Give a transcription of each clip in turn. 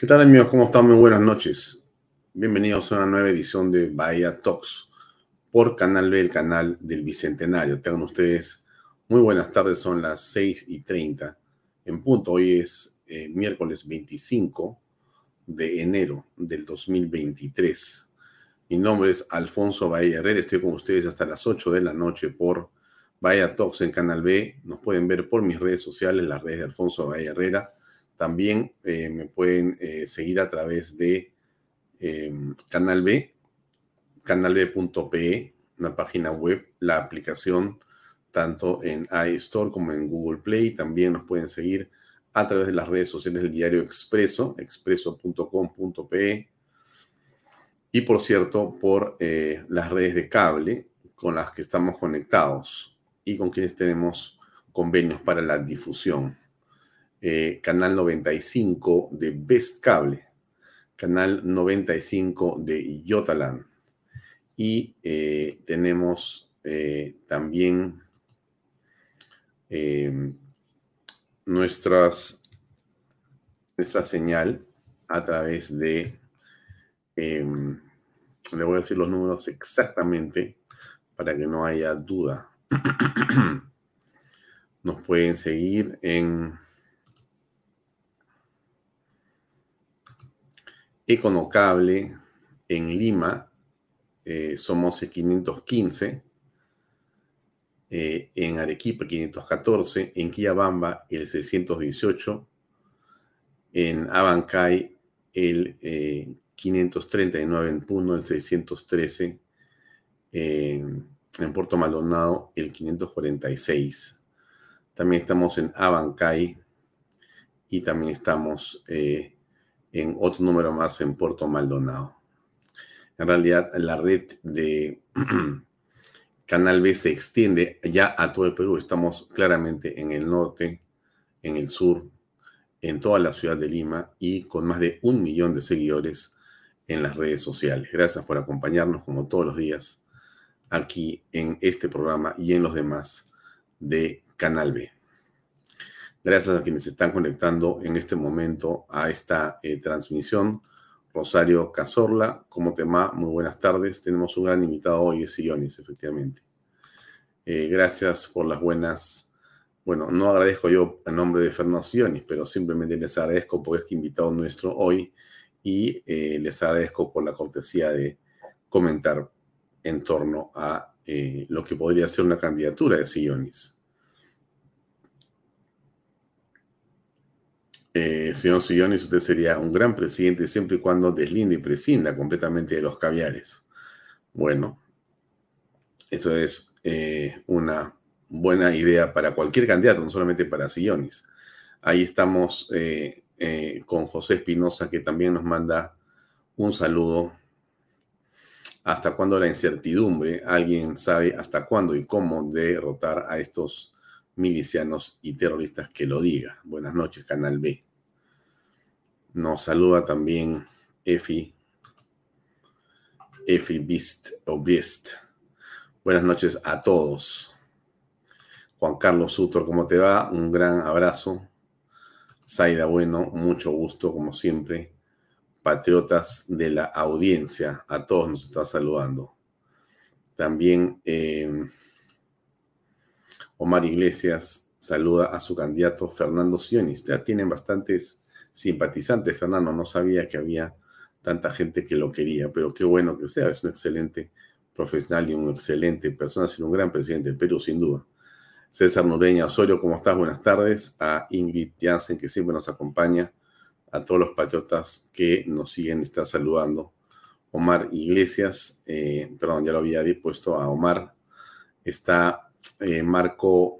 ¿Qué tal amigos? ¿Cómo están? Muy buenas noches. Bienvenidos a una nueva edición de Bahía Talks por Canal B, el canal del Bicentenario. Tengan ustedes muy buenas tardes, son las 6 y 30 en punto. Hoy es eh, miércoles 25 de enero del 2023. Mi nombre es Alfonso Bahía Herrera, estoy con ustedes hasta las 8 de la noche por Bahía Talks en Canal B. Nos pueden ver por mis redes sociales, las redes de Alfonso Bahía Herrera también eh, me pueden eh, seguir a través de em, Canal B, canalb.pe, una página web, la aplicación tanto en iStore como en Google Play. También nos pueden seguir a través de las redes sociales del diario Expreso, expreso.com.pe. Y por cierto, por eh, las redes de cable con las que estamos conectados y con quienes tenemos convenios para la difusión. Eh, canal 95 de Best Cable, canal 95 de Yotaland. Y eh, tenemos eh, también nuestras, nuestra señal a través de, le voy a decir los números exactamente para que no haya duda. Nos pueden seguir en Econocable en Lima eh, somos el 515, eh, en Arequipa 514, en Quillabamba el 618, en Abancay el 539, eh, en Puno el 613, en Puerto Maldonado el 546. También estamos en Abancay y también estamos en otro número más en Puerto Maldonado. En realidad, la red de Canal B se extiende ya a todo el Perú. Estamos claramente en el norte, en el sur, en toda la ciudad de Lima y con más de un millón de seguidores en las redes sociales. Gracias por acompañarnos como todos los días aquí en este programa y en los demás de Canal B. Gracias a quienes se están conectando en este momento a esta eh, transmisión. Rosario Cazorla, como tema, muy buenas tardes. Tenemos un gran invitado hoy, es Sionis, efectivamente. Eh, gracias por las buenas. Bueno, no agradezco yo en nombre de Fernando Sionis, pero simplemente les agradezco por este invitado nuestro hoy y eh, les agradezco por la cortesía de comentar en torno a lo que podría ser una candidatura de Sionis. Eh, señor Sillones, usted sería un gran presidente siempre y cuando deslinde y prescinda completamente de los caviares. Bueno, eso es eh, una buena idea para cualquier candidato, no solamente para Sillones. Ahí estamos eh, eh, con José Espinosa, que también nos manda un saludo. ¿Hasta cuándo la incertidumbre? ¿Alguien sabe hasta cuándo y cómo derrotar a estos milicianos y terroristas que lo diga? Buenas noches, Canal B. Nos saluda también Efi, Efi Beast o. Buenas noches a todos. Juan Carlos Sutor, ¿cómo te va? Un gran abrazo. Zaida Bueno, mucho gusto, como siempre. Patriotas de la audiencia, a todos nos está saludando. También eh, Omar Iglesias saluda a su candidato Fernando Sionis. Ya tienen bastantes simpatizante, Fernando. No sabía que había tanta gente que lo quería, pero qué bueno que sea, es un excelente profesional y un excelente persona, sino un gran presidente del Perú, sin duda. César Nureña Osorio, ¿cómo estás? Buenas tardes. A Ingrid Jansen, que siempre nos acompaña. A todos los patriotas que nos siguen, está saludando. Omar Iglesias, eh, perdón, ya lo había dispuesto a Omar. Está eh, Marco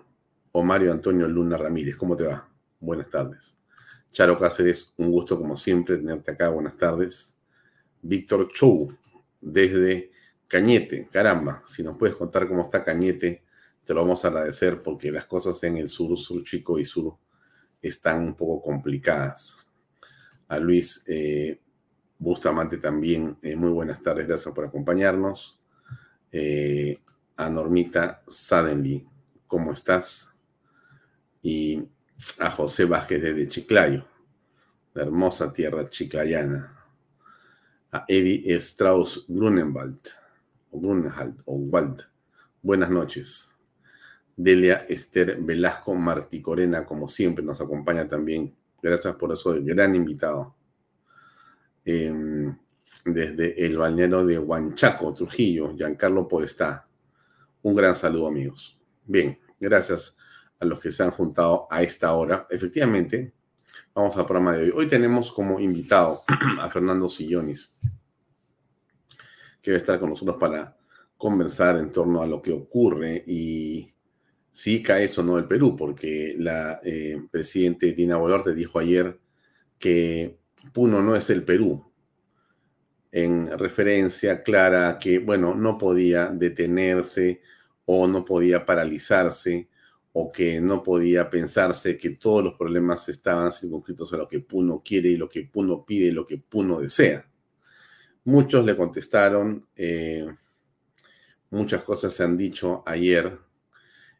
Omario Antonio Luna Ramírez. ¿Cómo te va? Buenas tardes. Charo Cáceres, un gusto como siempre tenerte acá. Buenas tardes. Víctor Chou, desde Cañete. Caramba, si nos puedes contar cómo está Cañete te lo vamos a agradecer porque las cosas en el sur, sur chico y sur están un poco complicadas. A Luis eh, Bustamante también, eh, muy buenas tardes, gracias por acompañarnos. Eh, a Normita Sadenly, ¿cómo estás? Y a José Vázquez desde Chiclayo, la hermosa tierra chiclayana. A Evi Strauss Grunenwald, o o. Buenas noches. Delia Esther Velasco Marticorena, como siempre, nos acompaña también. Gracias por eso, gran invitado. Em, desde el balneario de Huanchaco, Trujillo, Giancarlo Podestá. Un gran saludo, amigos. Bien, gracias a los que se han juntado a esta hora. Efectivamente, vamos al programa de hoy. Hoy tenemos como invitado a Fernando Sillonis, que va a estar con nosotros para conversar en torno a lo que ocurre y si cae eso no el Perú, porque la eh, presidente Dina Boluarte dijo ayer que Puno no es el Perú, en referencia clara que, bueno, no podía detenerse o no podía paralizarse o que no podía pensarse que todos los problemas estaban circunscritos a lo que Puno quiere y lo que Puno pide y lo que Puno desea. Muchos le contestaron, eh, muchas cosas se han dicho ayer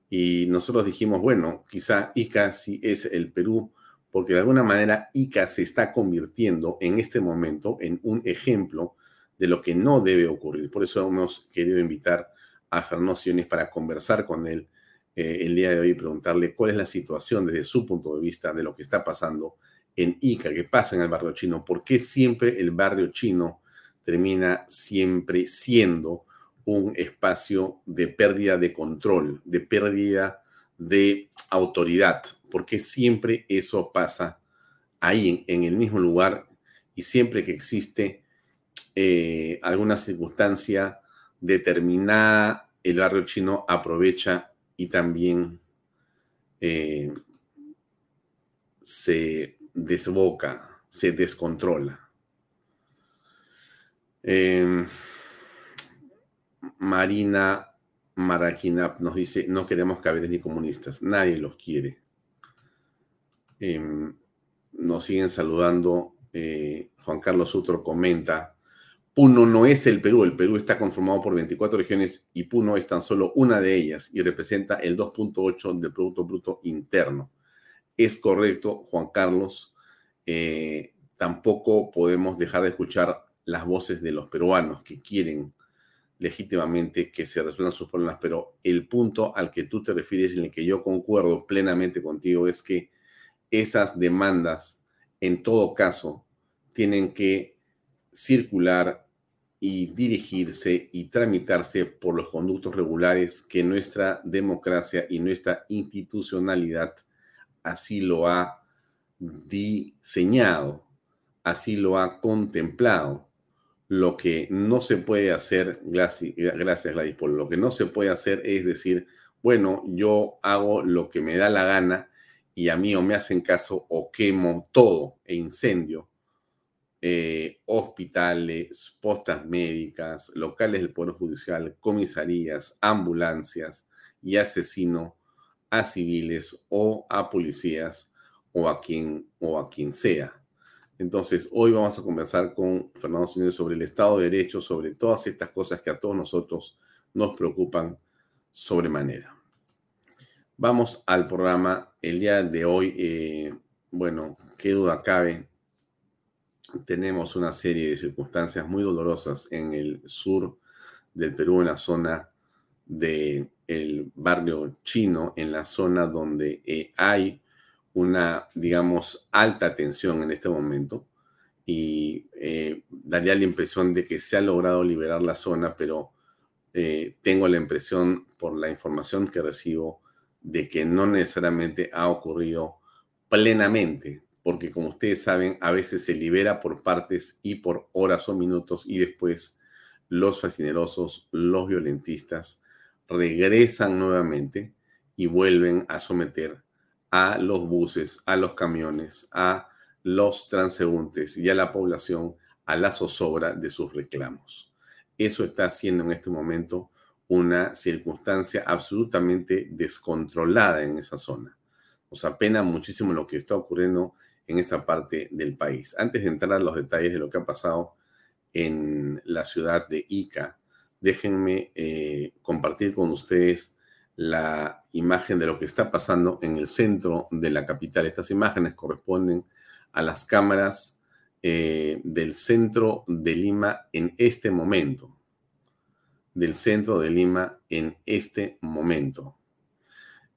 y nosotros dijimos, bueno, quizá Ica sí es el Perú, porque de alguna manera Ica se está convirtiendo en este momento en un ejemplo de lo que no debe ocurrir. Por eso hemos querido invitar a Fernando Siones para conversar con él eh, el día de hoy preguntarle cuál es la situación desde su punto de vista de lo que está pasando en Ica, qué pasa en el barrio chino, por qué siempre el barrio chino termina siempre siendo un espacio de pérdida de control, de pérdida de autoridad, porque siempre eso pasa ahí, en, el mismo lugar, y siempre que existe eh, alguna circunstancia determinada, el barrio chino aprovecha y también eh, se desboca, se descontrola. Eh, Marina Maraquinap nos dice, no queremos caberes ni comunistas, nadie los quiere. Em, nos siguen saludando. Eh, Juan Carlos Sutro comenta, Puno no es el Perú, el Perú está conformado por 24 regiones y Puno es tan solo una de ellas y representa el 2.8 del Producto Bruto Interno. Es correcto, Juan Carlos, eh, tampoco podemos dejar de escuchar las voces de los peruanos que quieren legítimamente que se resuelvan sus problemas, pero el punto al que tú te refieres y en el que yo concuerdo plenamente contigo es que esas demandas, en todo caso, tienen que circular y dirigirse y tramitarse por los conductos regulares que nuestra democracia y nuestra institucionalidad así lo ha diseñado, así lo ha contemplado. Lo que no se puede hacer, gracias, Gladys lo que no se puede hacer es decir, bueno, yo hago lo que me da la gana y a mí o me hacen caso o quemo todo e incendio eh, hospitales, postas médicas, locales del Poder Judicial, comisarías, ambulancias y asesino a civiles o a policías o a quien, o a quien sea. Entonces, hoy vamos a conversar con Fernando Señor sobre el Estado de Derecho, sobre todas estas cosas que a todos nosotros nos preocupan sobremanera. Vamos al programa. El día de hoy, eh, bueno, qué duda cabe, tenemos una serie de circunstancias muy dolorosas en el sur del Perú, en la zona del barrio chino, en la zona donde eh, hay una, digamos, alta tensión en este momento. Y eh, daría la impresión de que se ha logrado liberar la zona, pero eh, tengo la impresión por la información que recibo de que no necesariamente ha ocurrido plenamente, porque como ustedes saben, a veces se libera por partes y por horas o minutos y después los fascinerosos, los violentistas regresan nuevamente y vuelven a someter a los buses, a los camiones, a los transeúntes y a la población a la zozobra de sus reclamos. Eso está haciendo en este momento una circunstancia absolutamente descontrolada en esa zona. Nos apena muchísimo lo que está ocurriendo en esta parte del país. Antes de entrar a los detalles de lo que ha pasado en la ciudad de Ica, déjenme eh, compartir con ustedes la imagen de lo que está pasando en el centro de la capital. Estas imágenes corresponden a las cámaras eh, del centro de Lima en este momento. Del centro de Lima en este momento.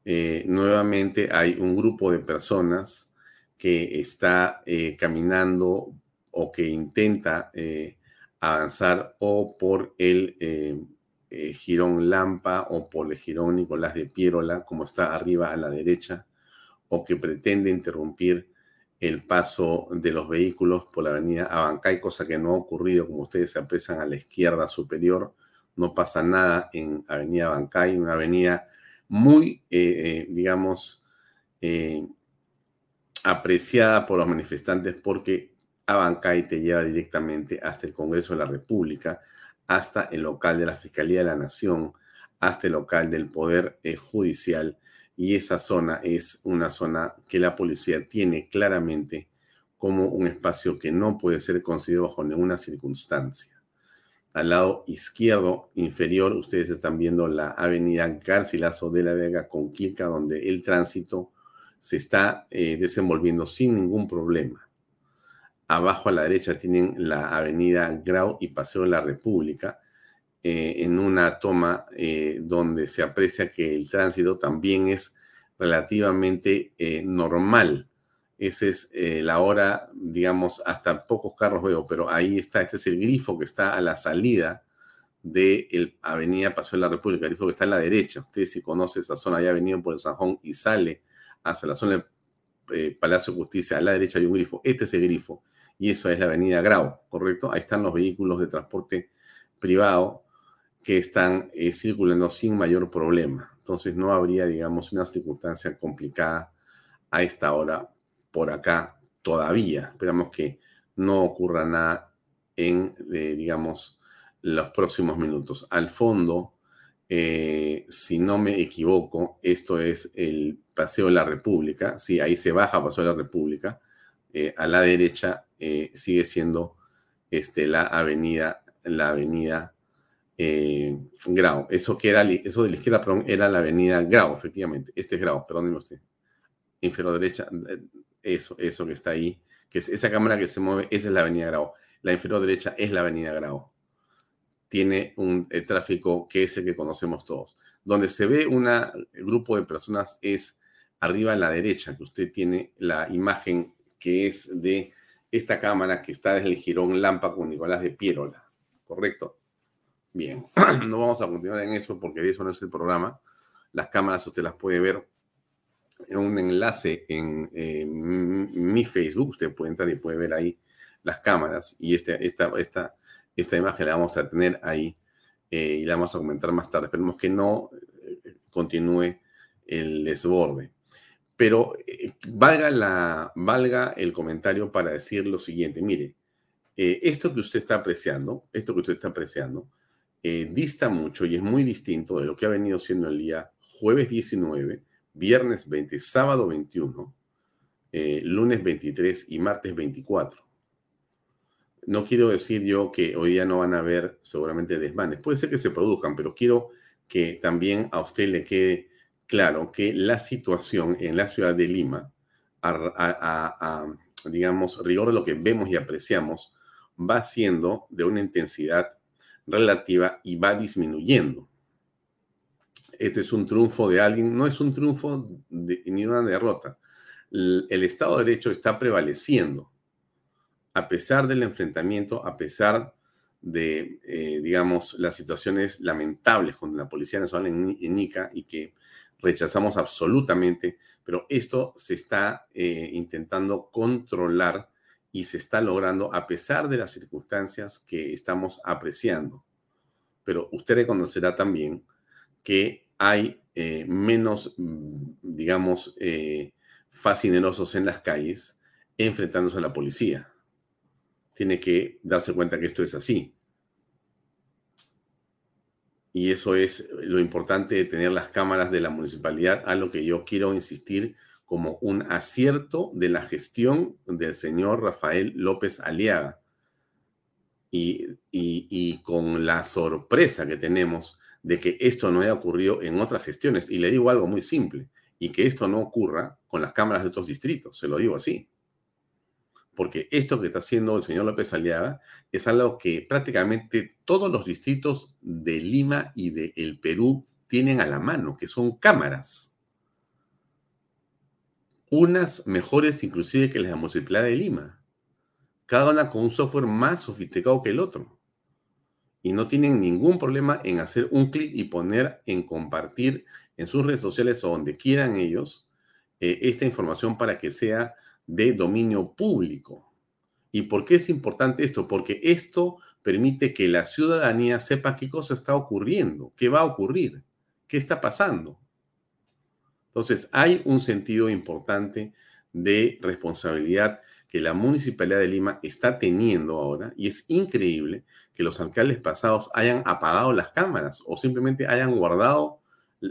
Eh, nuevamente hay un grupo de personas que está eh, caminando o que intenta avanzar o por el Girón Lampa o por el Girón Nicolás de Piérola, como está arriba a la derecha, o que pretende interrumpir el paso de los vehículos por la avenida Abancay, cosa que no ha ocurrido, como ustedes se aprecian a la izquierda superior, no pasa nada en avenida Abancay, una avenida muy, eh, eh, digamos, eh, apreciada por los manifestantes porque Abancay te lleva directamente hasta el Congreso de la República, hasta el local de la Fiscalía de la Nación, hasta el local del Poder Judicial y esa zona es una zona que la policía tiene claramente como un espacio que no puede ser considerado bajo ninguna circunstancia. Al lado izquierdo inferior, ustedes están viendo la avenida Garcilaso de la Vega con Quilca, donde el tránsito se está eh, desenvolviendo sin ningún problema. Abajo a la derecha tienen la avenida Grau y Paseo de la República, eh, en una toma eh, donde se aprecia que el tránsito también es relativamente eh, normal. Esa es la hora, digamos, hasta pocos carros veo, pero ahí está, este es el grifo que está a la salida de la Avenida Paseo de la República, el grifo que está a la derecha. Ustedes si conocen esa zona, ya venido por el Sanjón y sale hacia la zona del Palacio de Justicia, a la derecha hay un grifo. Este es el grifo y eso es la Avenida Grau, ¿correcto? Ahí están los vehículos de transporte privado que están eh, circulando sin mayor problema. Entonces no habría, digamos, una circunstancia complicada a esta hora por acá todavía. Esperamos que no ocurra nada en, eh, digamos, los próximos minutos. Al fondo, eh, si no me equivoco, esto es el Paseo de la República. Sí, ahí se baja Paseo de la República. a la derecha sigue siendo este, la avenida, la avenida eh, Grau. Eso que era, eso de la izquierda, era la avenida Grau, efectivamente. Este es Grau, perdóneme usted. Inferior derecha, eh, eso, eso que está ahí, que es esa cámara que se mueve, esa es la avenida Grau. La inferior derecha es la avenida Grau. Tiene un eh, tráfico que es el que conocemos todos. Donde se ve un grupo de personas es arriba a la derecha, que usted tiene la imagen que es de esta cámara que está desde el Girón Lampa con Nicolás de Piérola, ¿correcto? Bien, no vamos a continuar en eso porque eso no es el programa. Las cámaras usted las puede ver en un enlace en mi Facebook. Usted puede entrar y puede ver ahí las cámaras y este, esta, esta, esta imagen la vamos a tener ahí eh, y la vamos a comentar más tarde. Esperemos que no eh, continúe el desborde. Pero eh, valga, el comentario para decir lo siguiente. Mire, esto que usted está apreciando, esto que usted está apreciando, eh, dista mucho y es muy distinto de lo que ha venido siendo el día jueves 19, viernes 20, sábado 21, eh, lunes 23 y martes 24. No quiero decir yo que hoy día no van a haber seguramente desmanes. Puede ser que se produzcan, pero quiero que también a usted le quede claro que la situación en la ciudad de Lima, a digamos, rigor de lo que vemos y apreciamos, va siendo de una intensidad relativa y va disminuyendo. Este es un triunfo de alguien, no es un triunfo ni una derrota. El, Estado de Derecho está prevaleciendo a pesar del enfrentamiento, a pesar de, eh, digamos, las situaciones lamentables con la Policía Nacional en, en Ica y que rechazamos absolutamente, pero esto se está eh, intentando controlar y se está logrando a pesar de las circunstancias que estamos apreciando. Pero usted reconocerá también que hay eh, menos, mm, digamos, eh, fascinerosos en las calles enfrentándose a la policía. Tiene que darse cuenta que esto es así. Y eso es lo importante de tener las cámaras de la municipalidad, a lo que yo quiero insistir como un acierto de la gestión del señor Rafael López Aliaga. Y, y, con la sorpresa que tenemos de que esto no haya ocurrido en otras gestiones. Y le digo algo muy simple, y que esto no ocurra con las cámaras de otros distritos, se lo digo así porque esto que está haciendo el señor López Aliaga es algo que prácticamente todos los distritos de Lima y de el Perú tienen a la mano, que son cámaras. Unas mejores inclusive que las de Municipalidad de Lima. Cada una con un software más sofisticado que el otro. Y no tienen ningún problema en hacer un clic y poner en compartir en sus redes sociales o donde quieran ellos eh, esta información para que sea de dominio público. ¿Y por qué es importante esto? Porque esto permite que la ciudadanía sepa qué cosa está ocurriendo, qué va a ocurrir, qué está pasando. Entonces, hay un sentido importante de responsabilidad que la Municipalidad de Lima está teniendo ahora y es increíble que los alcaldes pasados hayan apagado las cámaras o simplemente hayan guardado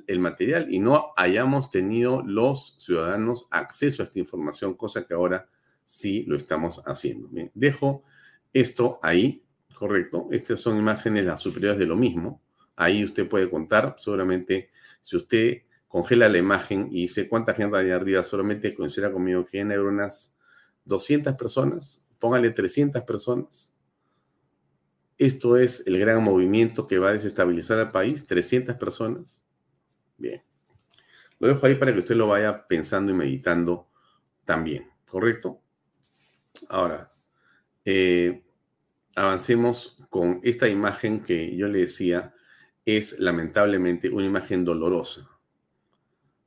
el material y no hayamos tenido los ciudadanos acceso a esta información, cosa que ahora sí lo estamos haciendo. Dejo esto ahí, correcto. Estas son imágenes las superiores de lo mismo. Ahí usted puede contar, seguramente, si usted congela la imagen y dice cuánta gente hay arriba, solamente considera conmigo que hay unas 200 personas, póngale 300 personas. Esto es el gran movimiento que va a desestabilizar al país, 300 personas. Bien. Lo dejo ahí para que usted lo vaya pensando y meditando también, ¿correcto? Ahora, eh, avancemos con esta imagen que yo le decía, es lamentablemente una imagen dolorosa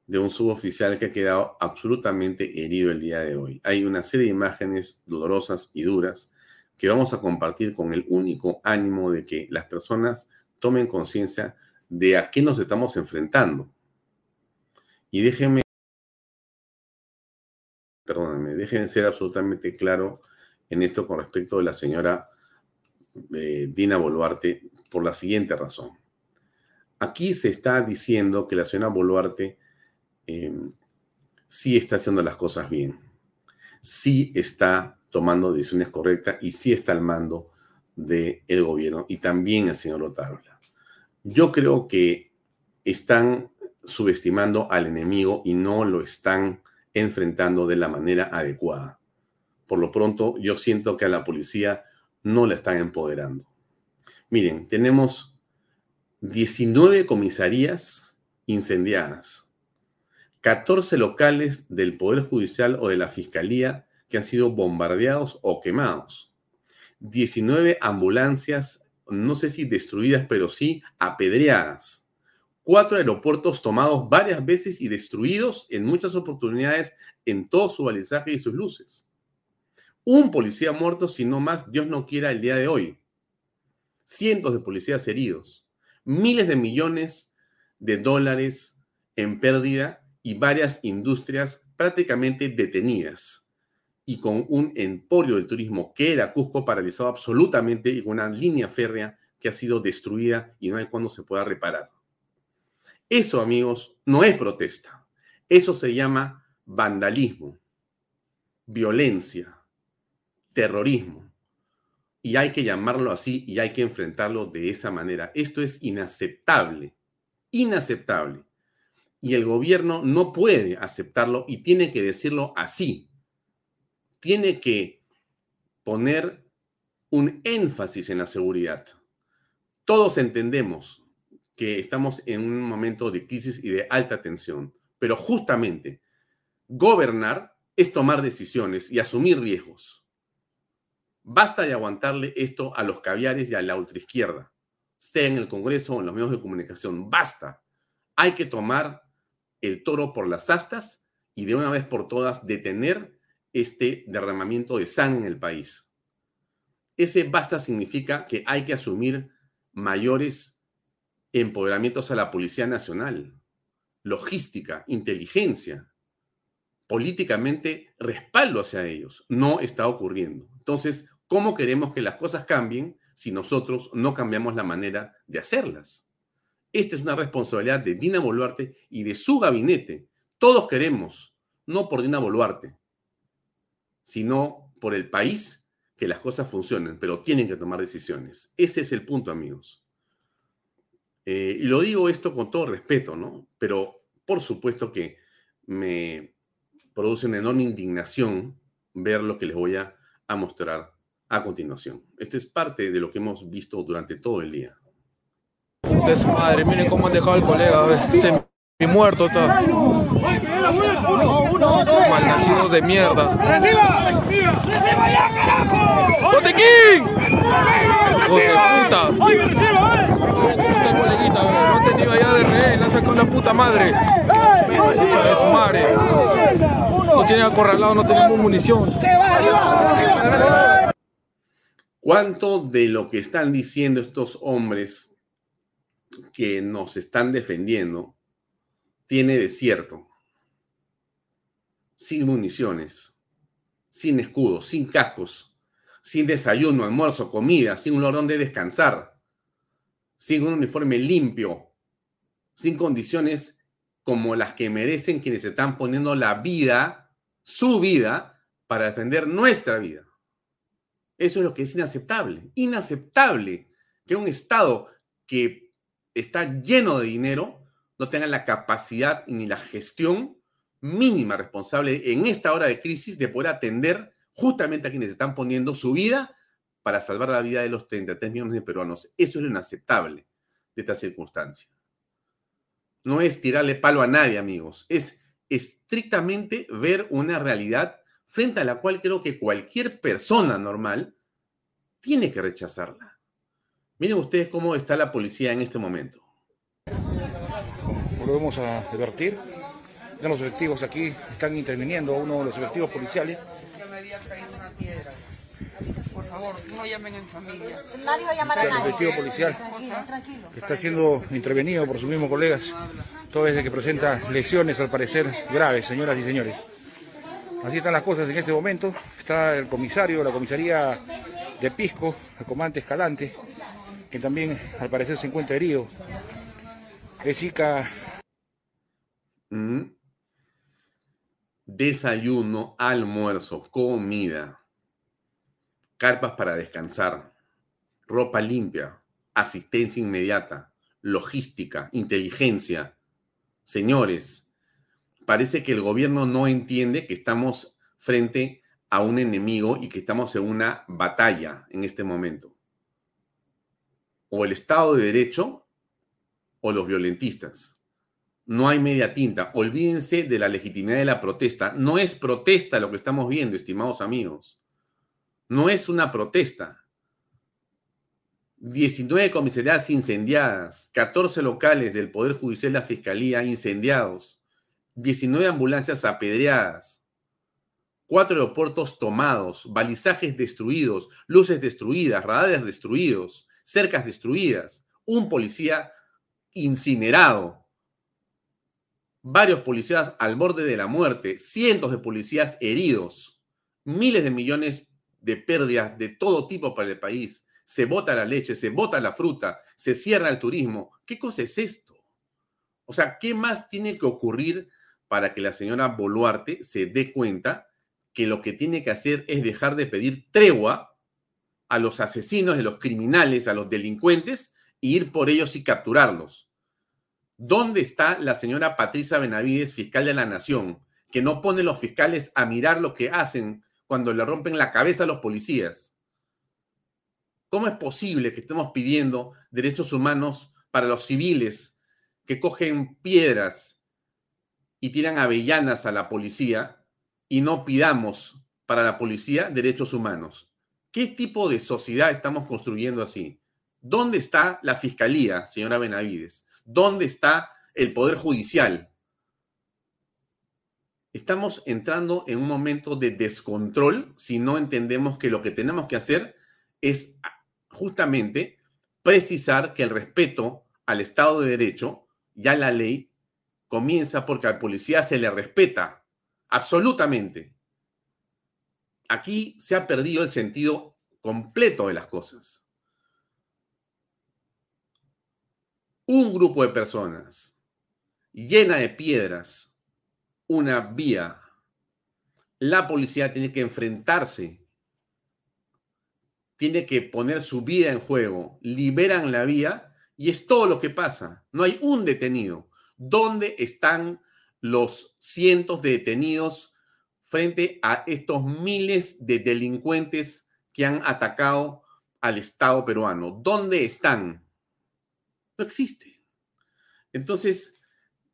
de un suboficial que ha quedado absolutamente herido el día de hoy. Hay una serie de imágenes dolorosas y duras que vamos a compartir con el único ánimo de que las personas tomen conciencia de a qué nos estamos enfrentando. Y déjenme, ser absolutamente claro en esto con respecto de la señora eh, Dina Boluarte por la siguiente razón. Aquí se está diciendo que la señora Boluarte em, sí está haciendo las cosas bien, sí está tomando decisiones correctas y sí está al mando del gobierno y también el señor Otárola. Yo creo que están subestimando al enemigo y no lo están enfrentando de la manera adecuada. Por lo pronto, yo siento que a la policía no la están empoderando. Miren, tenemos 19 comisarías incendiadas, 14 locales del Poder Judicial o de la Fiscalía que han sido bombardeados o quemados, 19 ambulancias no sé si destruidas, pero sí apedreadas. Cuatro aeropuertos tomados varias veces y destruidos en muchas oportunidades en todo su balizaje y sus luces. Un policía muerto, si no más, Dios no quiera el día de hoy. Cientos de policías heridos. Miles de millones de dólares en pérdida y varias industrias prácticamente detenidas y con un emporio del turismo que era Cusco paralizado absolutamente y con una línea férrea que ha sido destruida y no hay cuándo se pueda reparar. Eso, amigos, no es protesta. Eso se llama vandalismo, violencia, terrorismo. Y hay que llamarlo así y hay que enfrentarlo de esa manera. Esto es inaceptable, inaceptable. Y el gobierno no puede aceptarlo y tiene que decirlo así, tiene que poner un énfasis en la seguridad. Todos entendemos que estamos en un momento de crisis y de alta tensión, pero justamente gobernar es tomar decisiones y asumir riesgos. Basta de aguantarle esto a los caviares y a la ultraizquierda, esté en el Congreso o en los medios de comunicación. Basta. Hay que tomar el toro por las astas y de una vez por todas detener este derramamiento de sangre en el país. Ese basta significa que hay que asumir mayores empoderamientos a la Policía Nacional, logística, inteligencia, políticamente respaldo hacia ellos. No está ocurriendo. Entonces, ¿cómo queremos que las cosas cambien si nosotros no cambiamos la manera de hacerlas? Esta es una responsabilidad de Dina Boluarte y de su gabinete. Todos queremos, no por Dina Boluarte, sino por el país, que las cosas funcionen, pero tienen que tomar decisiones. Ese es el punto, amigos. Eh, y lo digo esto con todo respeto, ¿no? Pero por supuesto que me produce una enorme indignación ver lo que les voy a, mostrar a continuación. Esto es parte de lo que hemos visto durante todo el día. De su madre, miren cómo han dejado al colega, muerto está. Malnacidos de mierda. ¡Reciba! ¡Reciba ya, carajo! ¡Botequín! ¡Hijo de puta! ¡Ay, reciba, eh! Esta coleguita, no han tenido allá de rehén, la sacado la puta madre. Chucha de su madre. No tienen acorralado, no tenemos munición. ¿Cuánto de lo que están diciendo estos hombres que nos están defendiendo tiene desierto? Sin municiones, sin escudos, sin cascos, sin desayuno, almuerzo, comida, sin un lugar donde descansar, sin un uniforme limpio, sin condiciones como las que merecen quienes están poniendo la vida, su vida, para defender nuestra vida. Eso es lo que es inaceptable. Inaceptable que un Estado que está lleno de dinero no tenga la capacidad ni la gestión mínima responsable en esta hora de crisis de poder atender justamente a quienes están poniendo su vida para salvar la vida de los 33 millones de peruanos. Eso es lo inaceptable de esta circunstancia no es tirarle palo a nadie, amigos. Es estrictamente ver una realidad frente a la cual creo que cualquier persona normal tiene que rechazarla. Miren ustedes cómo está la policía en este momento. Volvemos a advertir. Ya los efectivos aquí están interviniendo, uno de los efectivos policiales favor, no llamen en familia. Nadie va a llamar a nadie. El efectivo policial está siendo intervenido por sus mismos colegas, todo desde que presenta lesiones al parecer graves, señoras y señores. Así están las cosas en este momento. Está el comisario de la comisaría de Pisco, el comandante Escalante, que también al parecer se encuentra herido. Es mm. Desayuno, almuerzo, comida carpas para descansar, ropa limpia, asistencia inmediata, logística, inteligencia. Señores, parece que el gobierno no entiende que estamos frente a un enemigo y que estamos en una batalla en este momento. O el Estado de Derecho o los violentistas. No hay media tinta. Olvídense de la legitimidad de la protesta. No es protesta lo que estamos viendo, estimados amigos. No es una protesta. 19 comisarías incendiadas, 14 locales del Poder Judicial y la Fiscalía incendiados, 19 ambulancias apedreadas, 4 aeropuertos tomados, balizajes destruidos, luces destruidas, radares destruidos, cercas destruidas, un policía incinerado, varios policías al borde de la muerte, cientos de policías heridos, miles de millones de pérdidas de todo tipo para el país. Se bota la leche, se bota la fruta, se cierra el turismo. ¿Qué cosa es esto? O sea, ¿qué más tiene que ocurrir para que la señora Boluarte se dé cuenta que lo que tiene que hacer es dejar de pedir tregua a los asesinos, a los criminales, a los delincuentes, e ir por ellos y capturarlos? ¿Dónde está la señora Patricia Benavides, fiscal de la Nación, que no pone los fiscales a mirar lo que hacen cuando le rompen la cabeza a los policías. ¿Cómo es posible que estemos pidiendo derechos humanos para los civiles que cogen piedras y tiran avellanas a la policía y no pidamos para la policía derechos humanos? ¿Qué tipo de sociedad estamos construyendo así? ¿Dónde está la fiscalía, señora Benavides? ¿Dónde está el Poder Judicial? Estamos entrando en un momento de descontrol si no entendemos que lo que tenemos que hacer es justamente precisar que el respeto al Estado de Derecho, ya la ley, comienza porque al policía se le respeta absolutamente. Aquí se ha perdido el sentido completo de las cosas. Un grupo de personas llena de piedras, una vía, la policía tiene que enfrentarse tiene que poner su vida en juego, liberan la vía y es todo lo que pasa. No hay un detenido. ¿Dónde están los cientos de detenidos frente a estos miles de delincuentes que han atacado al Estado peruano? ¿Dónde están? Existe. Entonces,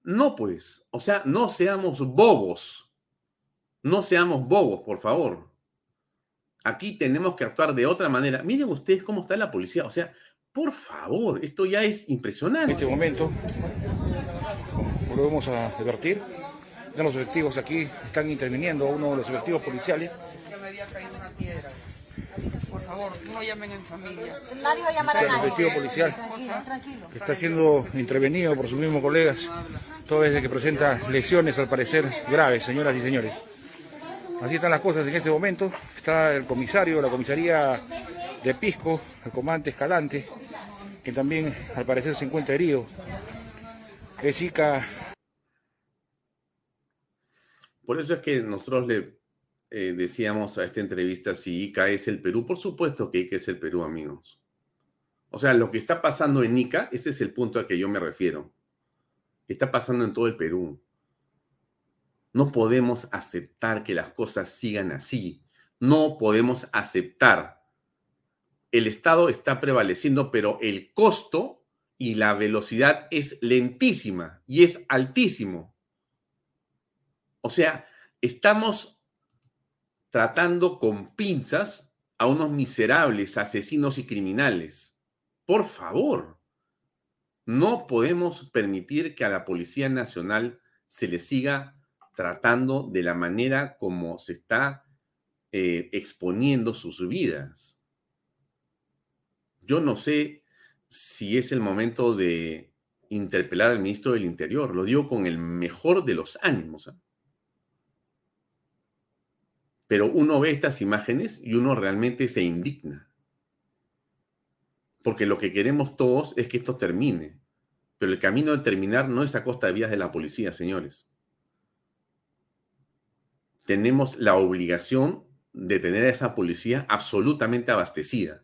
no pues, o sea, no seamos bobos. No seamos bobos, por favor. Aquí tenemos que actuar de otra manera. Miren ustedes cómo está la policía. O sea, por favor, esto ya es impresionante. En este momento, volvemos a advertir, ya los efectivos aquí están interviniendo, uno de los efectivos policiales. Me había caído una piedra. Favor, no llamen en familia. Nadie va a llamar a El nadie. efectivo policial Tranquilo, tranquilo. que está siendo intervenido por sus mismos colegas, todo desde que presenta lesiones al parecer graves, señoras y señores. Así están las cosas en este momento. Está el comisario de la comisaría de Pisco, el comandante Escalante, que también al parecer se encuentra herido. Es Ica Por eso es que nosotros le eh, decíamos a esta entrevista si Ica es el Perú. Por supuesto que Ica es el Perú, amigos. O sea, lo que está pasando en Ica, ese es el punto al que yo me refiero. Está pasando en todo el Perú. No podemos aceptar que las cosas sigan así. No podemos aceptar. El Estado está prevaleciendo, pero el costo y la velocidad es lentísima y es altísimo. O sea, estamos tratando con pinzas a unos miserables asesinos y criminales. Por favor, no podemos permitir que a la Policía Nacional se le siga tratando de la manera como se está eh, exponiendo sus vidas. Yo no sé si es el momento de interpelar al ministro del Interior, lo digo con el mejor de los ánimos. ¿eh? Pero uno ve estas imágenes y uno realmente se indigna. Porque lo que queremos todos es que esto termine. Pero el camino de terminar no es a costa de vías de la policía, señores. Tenemos la obligación de tener a esa policía absolutamente abastecida.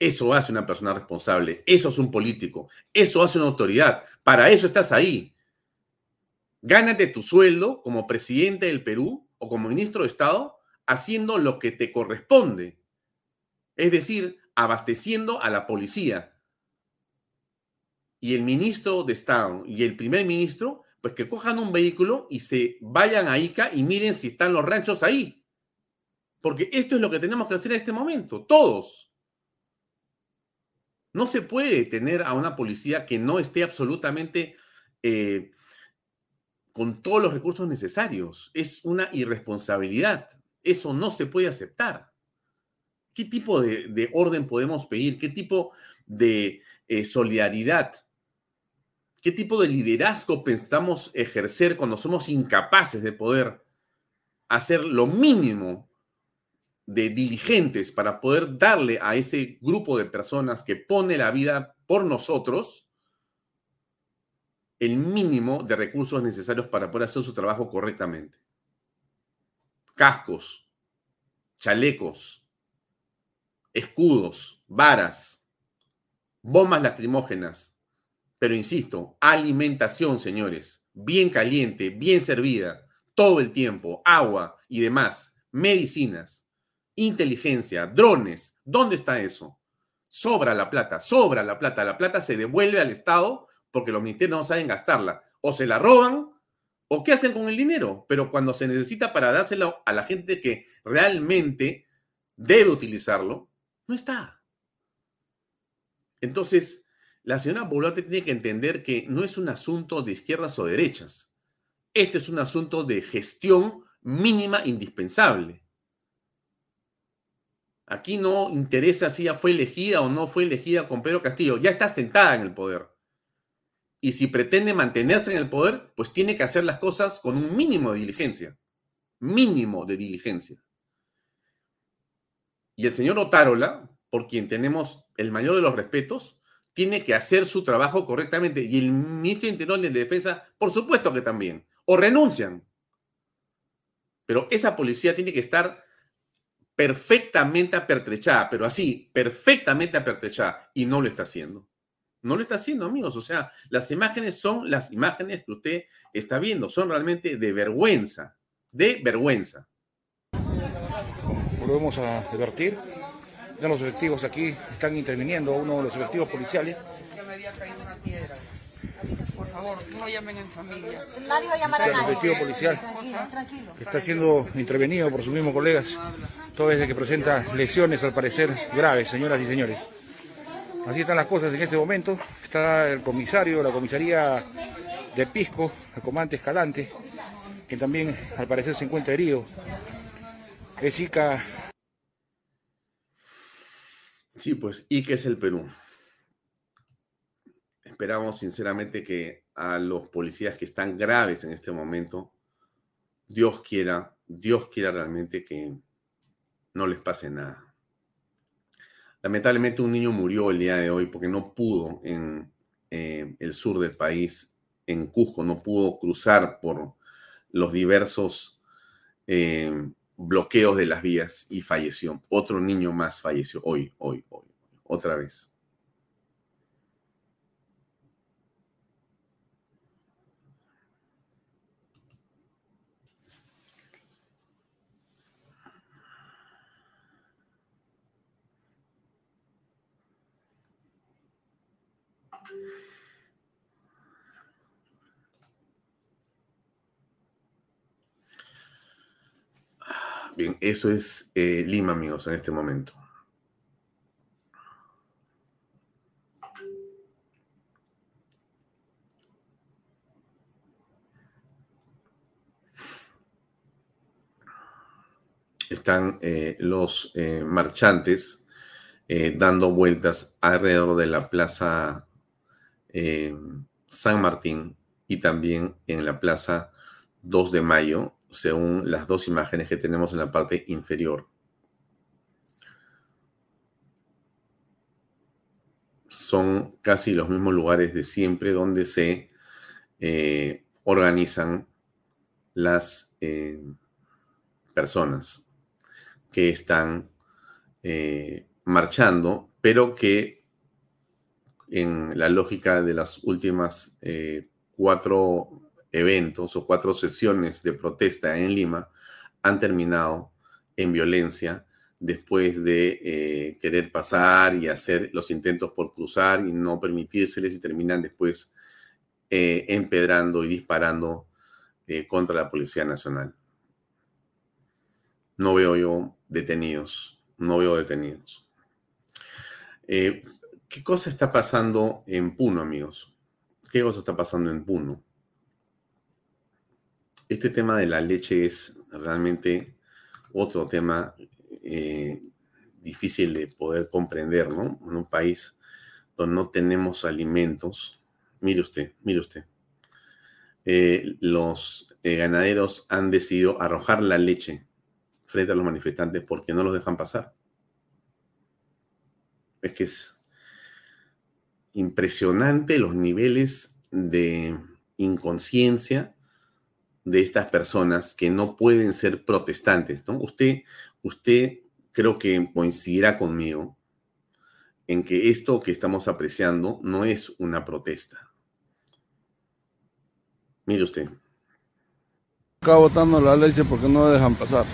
Eso hace una persona responsable, eso es un político, eso hace una autoridad. Para eso estás ahí. Gánate tu sueldo como presidente del Perú o como ministro de Estado haciendo lo que te corresponde. Es decir, abasteciendo a la policía. Y el ministro de Estado y el primer ministro, pues que cojan un vehículo y se vayan a Ica y miren si están los ranchos ahí. Porque esto es lo que tenemos que hacer en este momento, todos. No se puede tener a una policía que no esté absolutamente eh, con todos los recursos necesarios. Es una irresponsabilidad. Eso no se puede aceptar. ¿Qué tipo de, de orden podemos pedir? ¿Qué tipo de eh, solidaridad? ¿Qué tipo de liderazgo pensamos ejercer cuando somos incapaces de poder hacer lo mínimo de diligentes para poder darle a ese grupo de personas que pone la vida por nosotros el mínimo de recursos necesarios para poder hacer su trabajo correctamente? Cascos, chalecos, escudos, varas, bombas lacrimógenas. Pero insisto, alimentación, señores, bien caliente, bien servida, todo el tiempo, agua y demás, medicinas, inteligencia, drones. ¿Dónde está eso? Sobra la plata, sobra la plata. La plata se devuelve al Estado porque los ministerios no saben gastarla. O se la roban qué hacen con el dinero. Pero cuando se necesita para dárselo a la gente que realmente debe utilizarlo, no está. Entonces, la señora Boluarte tiene que entender que no es un asunto de izquierdas o derechas. Este es un asunto de gestión mínima indispensable. Aquí no interesa si ya fue elegida o no fue elegida con Pedro Castillo. Ya está sentada en el poder. Y si pretende mantenerse en el poder, pues tiene que hacer las cosas con un mínimo de diligencia. Mínimo de diligencia. Y el señor Otárola, por quien tenemos el mayor de los respetos, tiene que hacer su trabajo correctamente. Y el ministro de de Defensa, por supuesto que también. O renuncian. Pero esa policía tiene que estar perfectamente apertrechada, pero así, perfectamente apertrechada, y no lo está haciendo. No lo está haciendo, amigos. O sea, las imágenes son las imágenes que usted está viendo, son realmente de vergüenza, de vergüenza. Volvemos a advertir, ya los efectivos aquí están interviniendo, uno de los efectivos policiales. Que me había caído una piedra. Por favor, no llamen en familia. Nadie va a llamar a El nadie. efectivo policial Tranquilo, tranquilo. está siendo intervenido por sus mismos colegas, todo desde que presenta lesiones al parecer graves, señoras y señores. Así están las cosas en este momento. Está el comisario, la comisaría de Pisco, el comandante Escalante, que también al parecer se encuentra herido. Es Ica Sí, pues, ¿y qué es el Perú? Esperamos sinceramente que a los policías que están graves en este momento, Dios quiera, Dios quiera realmente que no les pase nada. Lamentablemente un niño murió el día de hoy porque no pudo en eh, el sur del país, en Cusco, no pudo cruzar por los diversos eh, bloqueos de las vías y falleció. Otro niño más falleció hoy, hoy, hoy, otra vez. Bien, eso es eh, Lima, amigos, en este momento. Están eh, los eh, marchantes dando vueltas alrededor de la plaza San Martín y también en la plaza 2 de Mayo, según las dos imágenes que tenemos en la parte inferior. Son casi los mismos lugares de siempre donde se eh, organizan las eh, personas que están eh, marchando, pero que en la lógica de las últimas cuatro eventos o cuatro sesiones de protesta en Lima han terminado en violencia después de eh, querer pasar y hacer los intentos por cruzar y no permitírseles y terminan después eh, empedrando y disparando eh, contra la Policía Nacional. No veo yo detenidos, no veo detenidos. ¿Qué cosa está pasando en Puno, amigos? ¿Qué cosa está pasando en Puno? Este tema de la leche es realmente otro tema eh, difícil de poder comprender, ¿no? En un país donde no tenemos alimentos. Mire usted, mire usted. Eh, los eh, ganaderos han decidido arrojar la leche frente a los manifestantes porque no los dejan pasar. Es que es impresionante los niveles de inconsciencia de estas personas que no pueden ser protestantes, ¿no? Usted, usted creo que coincidirá conmigo en que esto que estamos apreciando no es una protesta. Mire usted. Acá botando la leche porque no dejan pasar.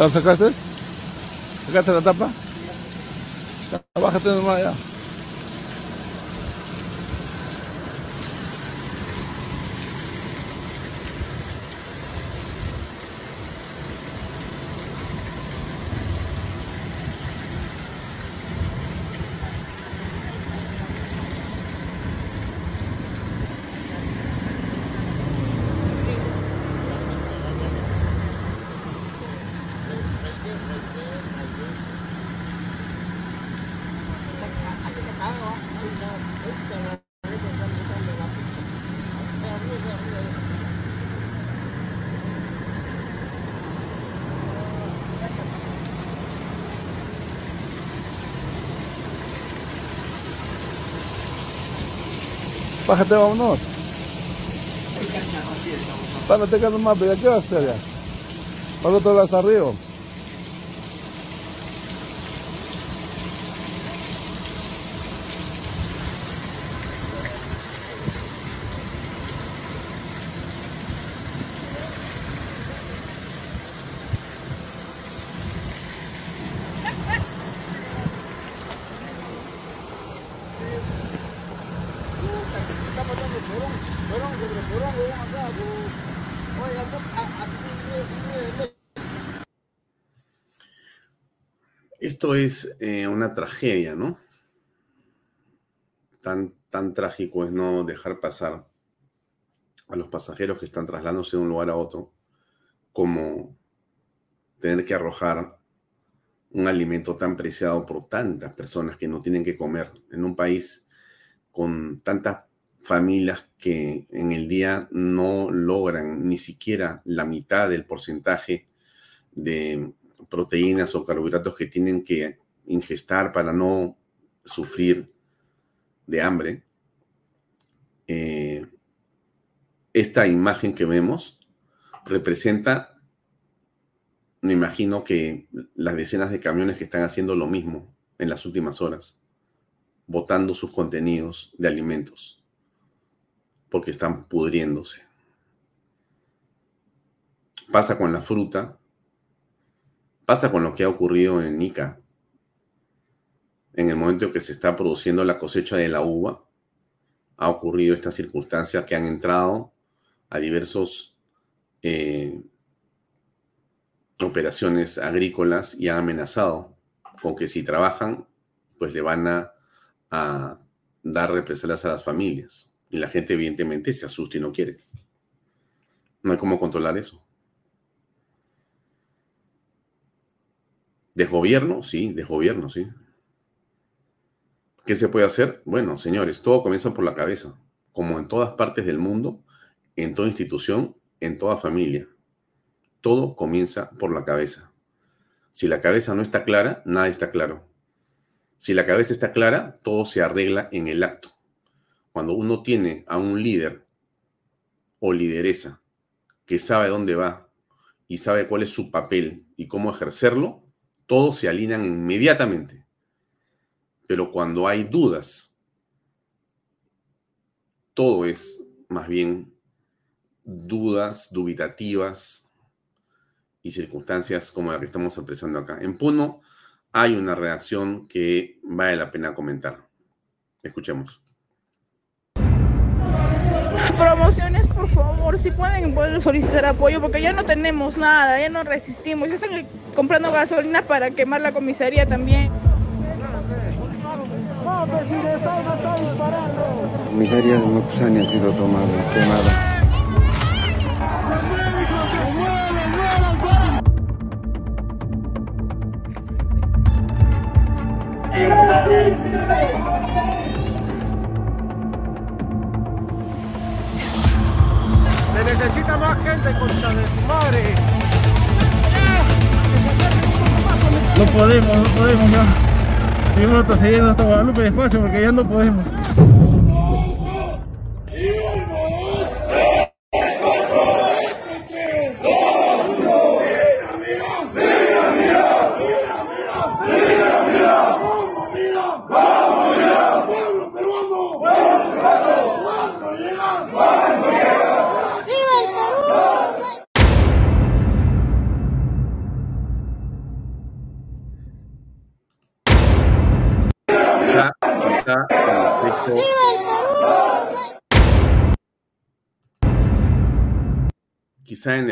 ¿La sacaste? ¿Sacaste la tapa? Bájate nomás Bájate, vámonos. Párate acá nomás, pero ¿qué vas a hacer ya? Para otro lado hasta arriba. Esto es eh, una tragedia, ¿no? Tan, tan trágico es no dejar pasar a los pasajeros que están trasladándose de un lugar a otro, como tener que arrojar un alimento tan preciado por tantas personas que no tienen que comer en un país con tantas familias que en el día no logran ni siquiera la mitad del porcentaje de proteínas o carbohidratos que tienen que ingestar para no sufrir de hambre, eh, esta imagen que vemos representa, me imagino que las decenas de camiones que están haciendo lo mismo en las últimas horas, botando sus contenidos de alimentos, porque están pudriéndose. Pasa con la fruta, Pasa con lo que ha ocurrido en Nica. En el momento en que se está produciendo la cosecha de la uva, ha ocurrido esta circunstancia que han entrado a diversos eh, operaciones agrícolas y han amenazado con que si trabajan, pues le van a, a dar represalias a las familias. Y la gente evidentemente se asusta y no quiere. No hay cómo controlar eso. ¿Desgobierno? Sí, desgobierno, sí. ¿Qué se puede hacer? Bueno, señores, todo comienza por la cabeza, como en todas partes del mundo, en toda institución, en toda familia. Todo comienza por la cabeza. Si la cabeza no está clara, nada está claro. Si la cabeza está clara, todo se arregla en el acto. Cuando uno tiene a un líder o lideresa que sabe dónde va y sabe cuál es su papel y cómo ejercerlo, todos se alinean inmediatamente. Pero cuando hay dudas, todo es más bien dudas dubitativas y circunstancias como la que estamos apreciando acá. En Puno hay una reacción que vale la pena comentar. Escuchemos. Promociones, por favor, si pueden, pueden solicitar apoyo porque ya no tenemos nada, ya no resistimos. Ya están comprando gasolina para quemar la comisaría también. La comisaría de Mocusani ha sido tomada, quemada. Necesita más gente, concha de su madre. No podemos, no podemos ya. Seguimos siguiendo hasta Guadalupe despacio porque ya no podemos.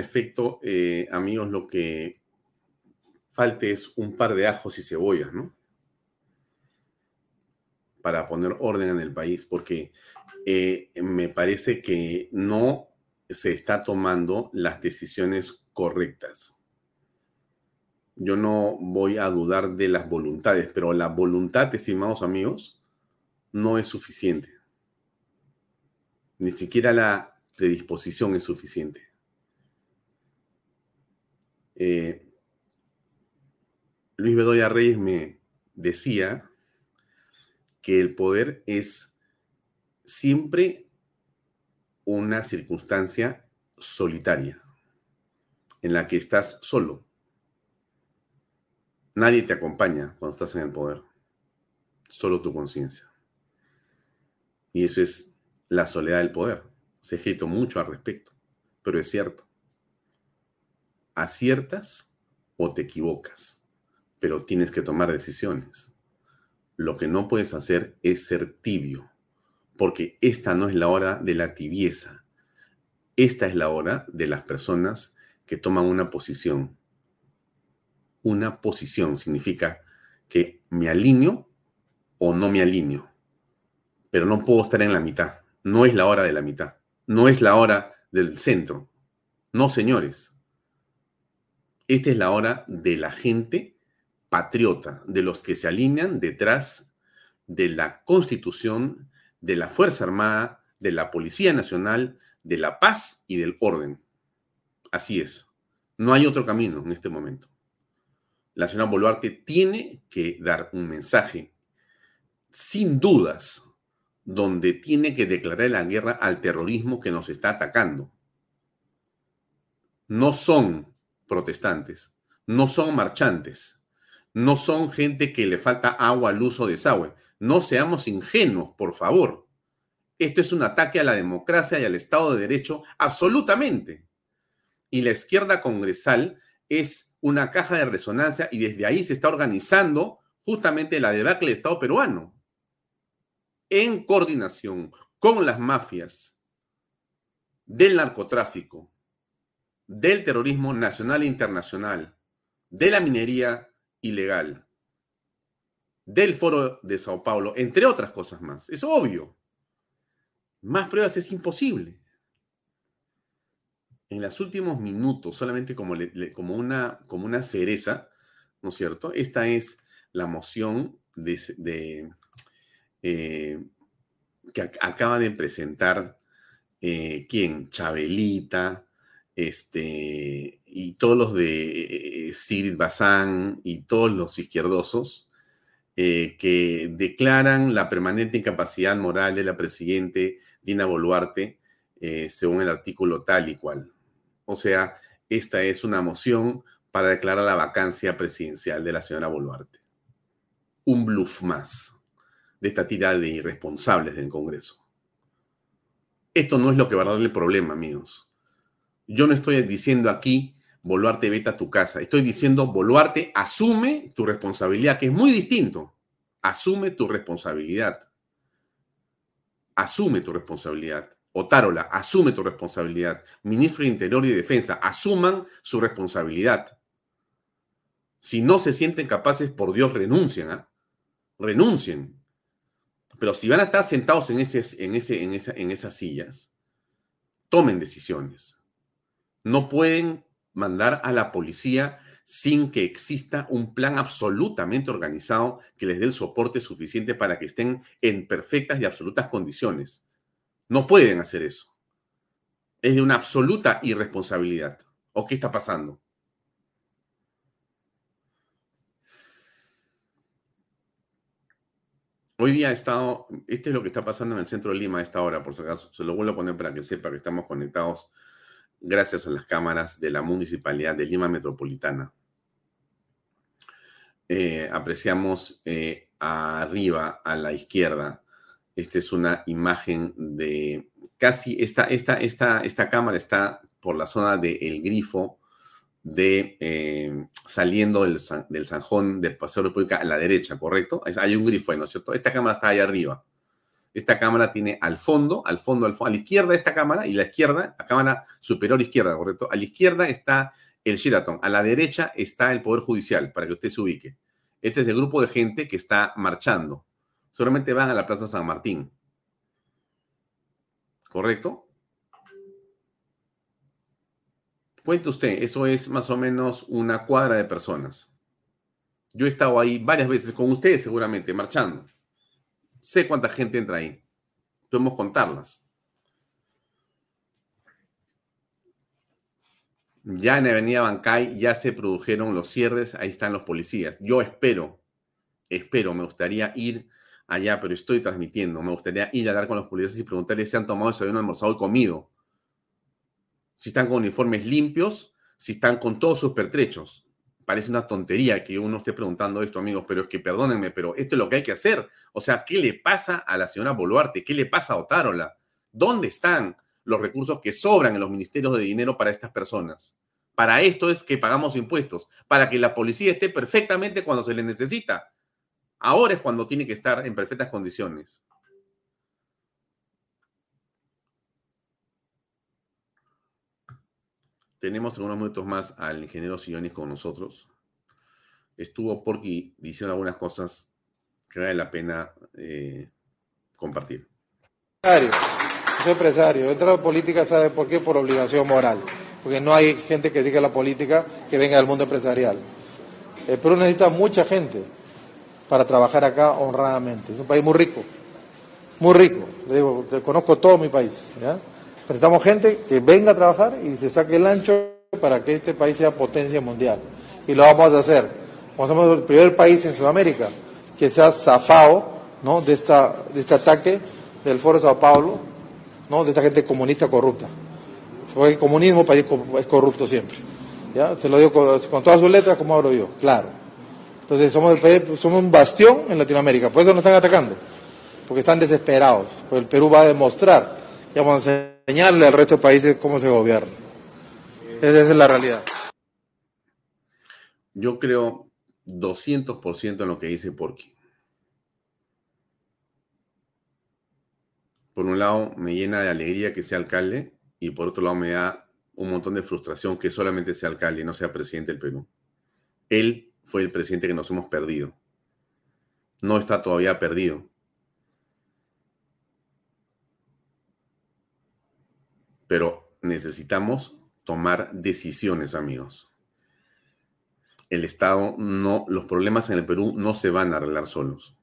Efecto, eh, amigos, lo que falte es un par de ajos y cebollas, ¿no? Para poner orden en el país, porque eh, me parece que no se está tomando las decisiones correctas. Yo no voy a dudar de las voluntades, pero la voluntad, estimados amigos, no es suficiente. Ni siquiera la predisposición es suficiente. Eh, Luis Bedoya Reyes me decía que el poder es siempre una circunstancia solitaria, en la que estás solo. Nadie te acompaña cuando estás en el poder, solo tu conciencia. Y eso es la soledad del poder. Se ha escrito mucho al respecto, pero es cierto. Aciertas o te equivocas pero tienes que tomar decisiones. Lo que no puedes hacer es ser tibio, porque esta no es la hora de la tibieza. Esta es la hora de las personas que toman una posición. Una posición significa que me alineo o no me alineo, pero no puedo estar en la mitad. No es la hora de la mitad, no es la hora del centro. No, señores. Esta es la hora de la gente patriota, de los que se alinean detrás de la Constitución, de la Fuerza Armada, de la Policía Nacional, de la paz y del orden. Así es. No hay otro camino en este momento. La señora Boluarte tiene que dar un mensaje, sin dudas, donde tiene que declarar la guerra al terrorismo que nos está atacando. No son protestantes, no son marchantes, no son gente que le falta agua, luz o desagüe. No seamos ingenuos, por favor. Esto es un ataque a la democracia y al Estado de Derecho, absolutamente. Y la izquierda congresal es una caja de resonancia y desde ahí se está organizando justamente la debacle del Estado peruano, en coordinación con las mafias del narcotráfico, del terrorismo nacional e internacional, de la minería ilegal del foro de Sao Paulo, entre otras cosas más. Es obvio. Más pruebas es imposible. En los últimos minutos, solamente como, una, como una cereza, ¿no es cierto? Esta es la moción de, eh, que acaba de presentar eh, quién? Chabelita, este, y todos los de Sigrid Bazán y todos los izquierdosos eh, que declaran la permanente incapacidad moral de la presidente Dina Boluarte eh, según el artículo tal y cual. O sea, esta es una moción para declarar la vacancia presidencial de la señora Boluarte. Un bluff más de esta tirada de irresponsables del Congreso. Esto no es lo que va a darle problema, amigos yo no estoy diciendo aquí, Boluarte, vete a tu casa. Estoy diciendo, Boluarte, asume tu responsabilidad, que es muy distinto. Asume tu responsabilidad. Asume tu responsabilidad. Otárola, asume tu responsabilidad. Ministro de Interior y Defensa, asuman su responsabilidad. Si no se sienten capaces, por Dios, renuncien. ¿ah? Renuncien. Pero si van a estar sentados en, en, en, en esas sillas, tomen decisiones no pueden mandar a la policía sin que exista un plan absolutamente organizado que les dé el soporte suficiente para que estén en perfectas y absolutas condiciones. No pueden hacer eso. Es de una absoluta irresponsabilidad. ¿O qué está pasando? Hoy día ha estado, este es lo que está pasando en el centro de Lima a esta hora, por si acaso, se lo vuelvo a poner para que sepa que estamos conectados gracias a las cámaras de la Municipalidad de Lima Metropolitana. Eh, apreciamos eh, arriba a la izquierda. Esta es una imagen de casi, esta, esta, esta, esta cámara está por la zona del grifo de eh, saliendo del, del Sanjón del Paseo República a la derecha, ¿correcto? Hay un grifo ¿no es cierto? Esta cámara está ahí arriba. Esta cámara tiene al fondo, al fondo, al fondo, a la izquierda esta cámara y la izquierda, la cámara superior izquierda, ¿correcto? A la izquierda está el Sheraton, a la derecha está el Poder Judicial, para que usted se ubique. Este es el grupo de gente que está marchando. Solamente van a la Plaza San Martín. ¿Correcto? Cuente usted, eso es más o menos una cuadra de personas. Yo he estado ahí varias veces con ustedes seguramente, marchando. Sé cuánta gente entra ahí. Podemos contarlas. Ya en Avenida Bancay ya se produjeron los cierres, ahí están los policías. Yo espero, espero, me gustaría ir allá, pero estoy transmitiendo. Me gustaría ir a hablar con los policías y preguntarles si han tomado desayuno, almorzado y comido. Si están con uniformes limpios, si están con todos sus pertrechos. Parece una tontería que uno esté preguntando esto, amigos, pero es que perdónenme, pero esto es lo que hay que hacer. O sea, ¿qué le pasa a la señora Boluarte? ¿Qué le pasa a Otárola? ¿Dónde están los recursos que sobran en los ministerios de dinero para estas personas? Para esto es que pagamos impuestos, para que la policía esté perfectamente cuando se le necesita. Ahora es cuando tiene que estar en perfectas condiciones. Tenemos en unos minutos más al ingeniero Sillonis con nosotros. Estuvo porque diciendo algunas cosas que vale la pena eh, compartir. Soy empresario. Entra a la política, ¿sabe por qué? Por obligación moral porque no hay gente que diga la política que venga del mundo empresarial. El Perú necesita mucha gente para trabajar acá honradamente. Es un país muy rico, muy rico. Le digo, conozco todo mi país. Necesitamos gente que venga a trabajar y se saque el ancho para que este país sea potencia mundial. Y lo vamos a hacer. Ser el primer país en Sudamérica que sea zafado ¿no? de, esta, de este ataque del Foro de Sao Paulo, ¿no? de esta gente comunista corrupta. Porque el comunismo país es corrupto siempre. ¿ya? Se lo digo con, todas sus letras como hablo yo, claro. Entonces somos, somos un bastión en Latinoamérica, por eso nos están atacando, porque están desesperados. Pues el Perú va a demostrar a enseñarle al resto de países cómo se gobierna. Esa es la realidad. Yo creo 200% en lo que dice Porky. Por un lado, me llena de alegría que sea alcalde y por otro lado me da un montón de frustración que solamente sea alcalde y no sea presidente del Perú. Él fue el presidente que nos hemos perdido. No está todavía perdido. Pero necesitamos tomar decisiones, amigos. El Estado no, los problemas en el Perú no se van a arreglar solos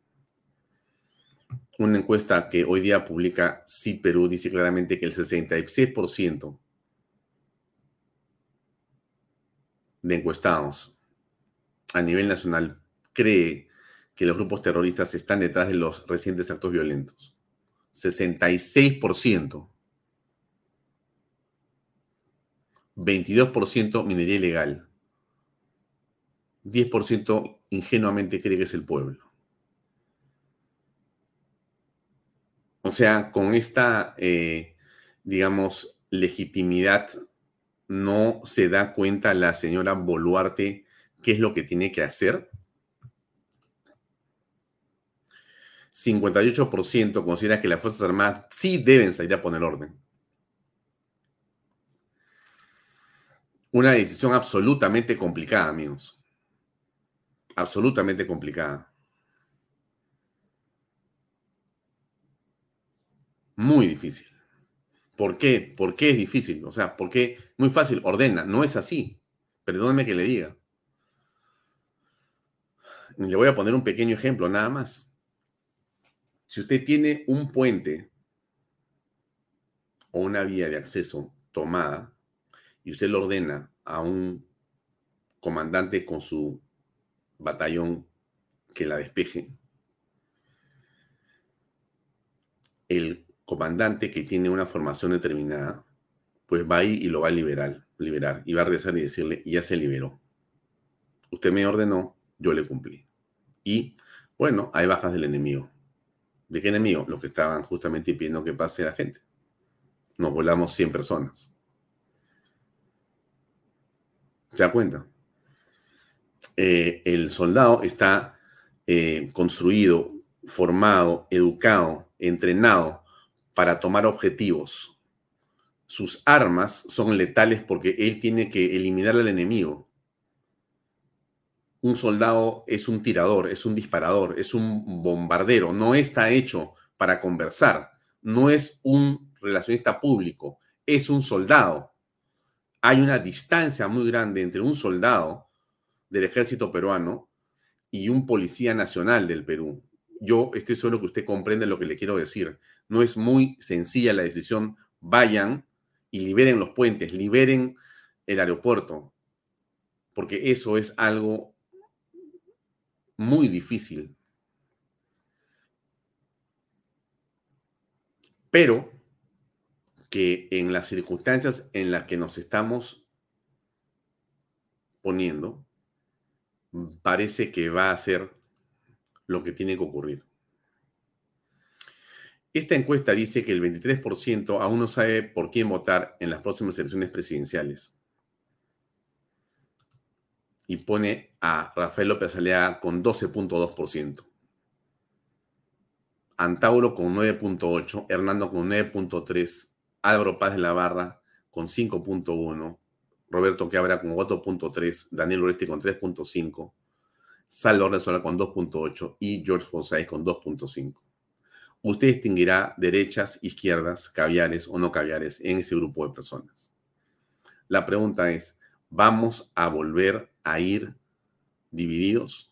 una encuesta que hoy día publica Sí Perú dice claramente que el 66% de encuestados a nivel nacional cree que los grupos terroristas están detrás de los recientes actos violentos. 66%. 22% minería ilegal. 10% ingenuamente cree que es el pueblo. O sea, con esta, eh, digamos, legitimidad, no se da cuenta la señora Boluarte qué es lo que tiene que hacer. 58% considera que las Fuerzas Armadas sí deben salir a poner orden. Una decisión absolutamente complicada, amigos. Absolutamente complicada. Muy difícil. ¿Por qué? ¿Por qué es difícil? O sea, ¿por qué? Muy fácil, ordena. No es así. Perdóneme que le diga. Le voy a poner un pequeño ejemplo, nada más. Si usted tiene un puente o una vía de acceso tomada y usted lo ordena a un comandante con su batallón que la despeje, el comandante que tiene una formación determinada, pues va ahí y lo va a liberar, liberar y va a regresar y decirle, ya se liberó. Usted me ordenó, yo le cumplí. Y bueno, hay bajas del enemigo. ¿De qué enemigo? Los que estaban justamente pidiendo que pase la gente. Nos volamos 100 personas. ¿Se da cuenta? Eh, el soldado está eh, construido formado, educado, entrenado para tomar objetivos. Sus armas son letales porque él tiene que eliminar al enemigo. Un soldado es un tirador, es un disparador, es un bombardero, no está hecho para conversar, no es un relacionista público, es un soldado. Hay una distancia muy grande entre un soldado del ejército peruano y un policía nacional del Perú. Yo estoy seguro que usted comprende lo que le quiero decir. No es muy sencilla la decisión. Vayan y liberen los puentes, liberen el aeropuerto, porque eso es algo muy difícil. Pero que en las circunstancias en las que nos estamos poniendo, parece que va a ser lo que tiene que ocurrir. Esta encuesta dice que el 23% aún no sabe por quién votar en las próximas elecciones presidenciales. Y pone a Rafael López Alea con 12.2%. Antauro con 9.8%, Hernando con 9.3%, Álvaro Paz de la Barra con 5.1%, Roberto Quebra con 4.3%, Daniel Oreste con 3.5%, Salvador Sola con 2.8% y George Forsyth con 2.5%. Usted distinguirá derechas, izquierdas, caviares o no caviares en ese grupo de personas. La pregunta es, ¿vamos a volver a ir divididos?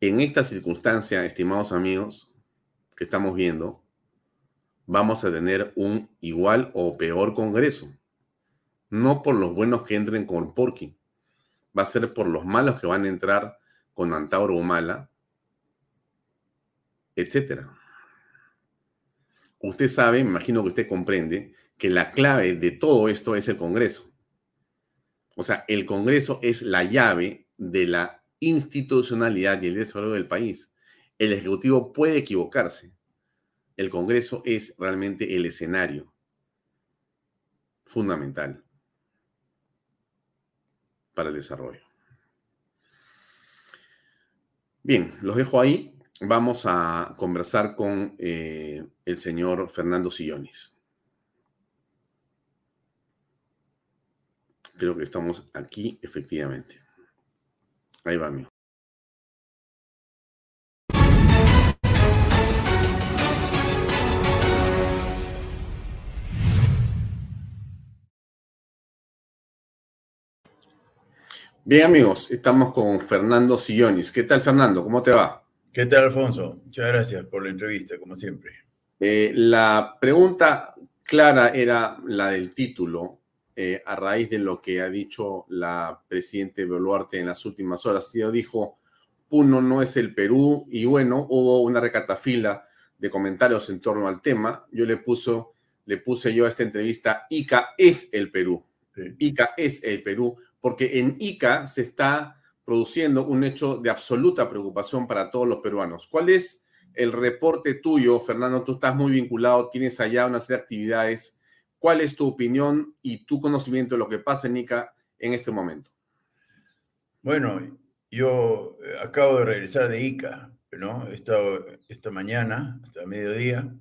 En esta circunstancia, estimados amigos, que estamos viendo, vamos a tener un igual o peor Congreso. No por los buenos que entren con Porky, va a ser por los malos que van a entrar con Antauro Humala, etcétera. Usted sabe, me imagino que usted comprende, que la clave de todo esto es el Congreso. O sea, el Congreso es la llave de la institucionalidad y el desarrollo del país. El Ejecutivo puede equivocarse. El Congreso es realmente el escenario fundamental para el desarrollo. Bien, los dejo ahí. Vamos a conversar con eh, el señor Fernando Sillones. Creo que estamos aquí, efectivamente. Ahí va, amigo. Bien, amigos, estamos con Fernando Sillones. ¿Qué tal, Fernando? ¿Cómo te va? ¿Qué tal, Alfonso? Muchas gracias por la entrevista, como siempre. Eh, la pregunta clara era la del título, eh, a raíz de lo que ha dicho la presidenta Boluarte en las últimas horas. Ella dijo, Puno no es el Perú, y bueno, hubo una recatafila de comentarios en torno al tema. Yo le, puso, le puse yo a esta entrevista, ICA es el Perú. ICA es el Perú porque en Ica se está produciendo un hecho de absoluta preocupación para todos los peruanos. ¿Cuál es el reporte tuyo, Fernando? Tú estás muy vinculado, tienes allá una serie de actividades. ¿Cuál es tu opinión y tu conocimiento de lo que pasa en Ica en este momento? Bueno, yo eh, acabo de regresar de Ica, ¿no? He estado esta mañana, hasta mediodía,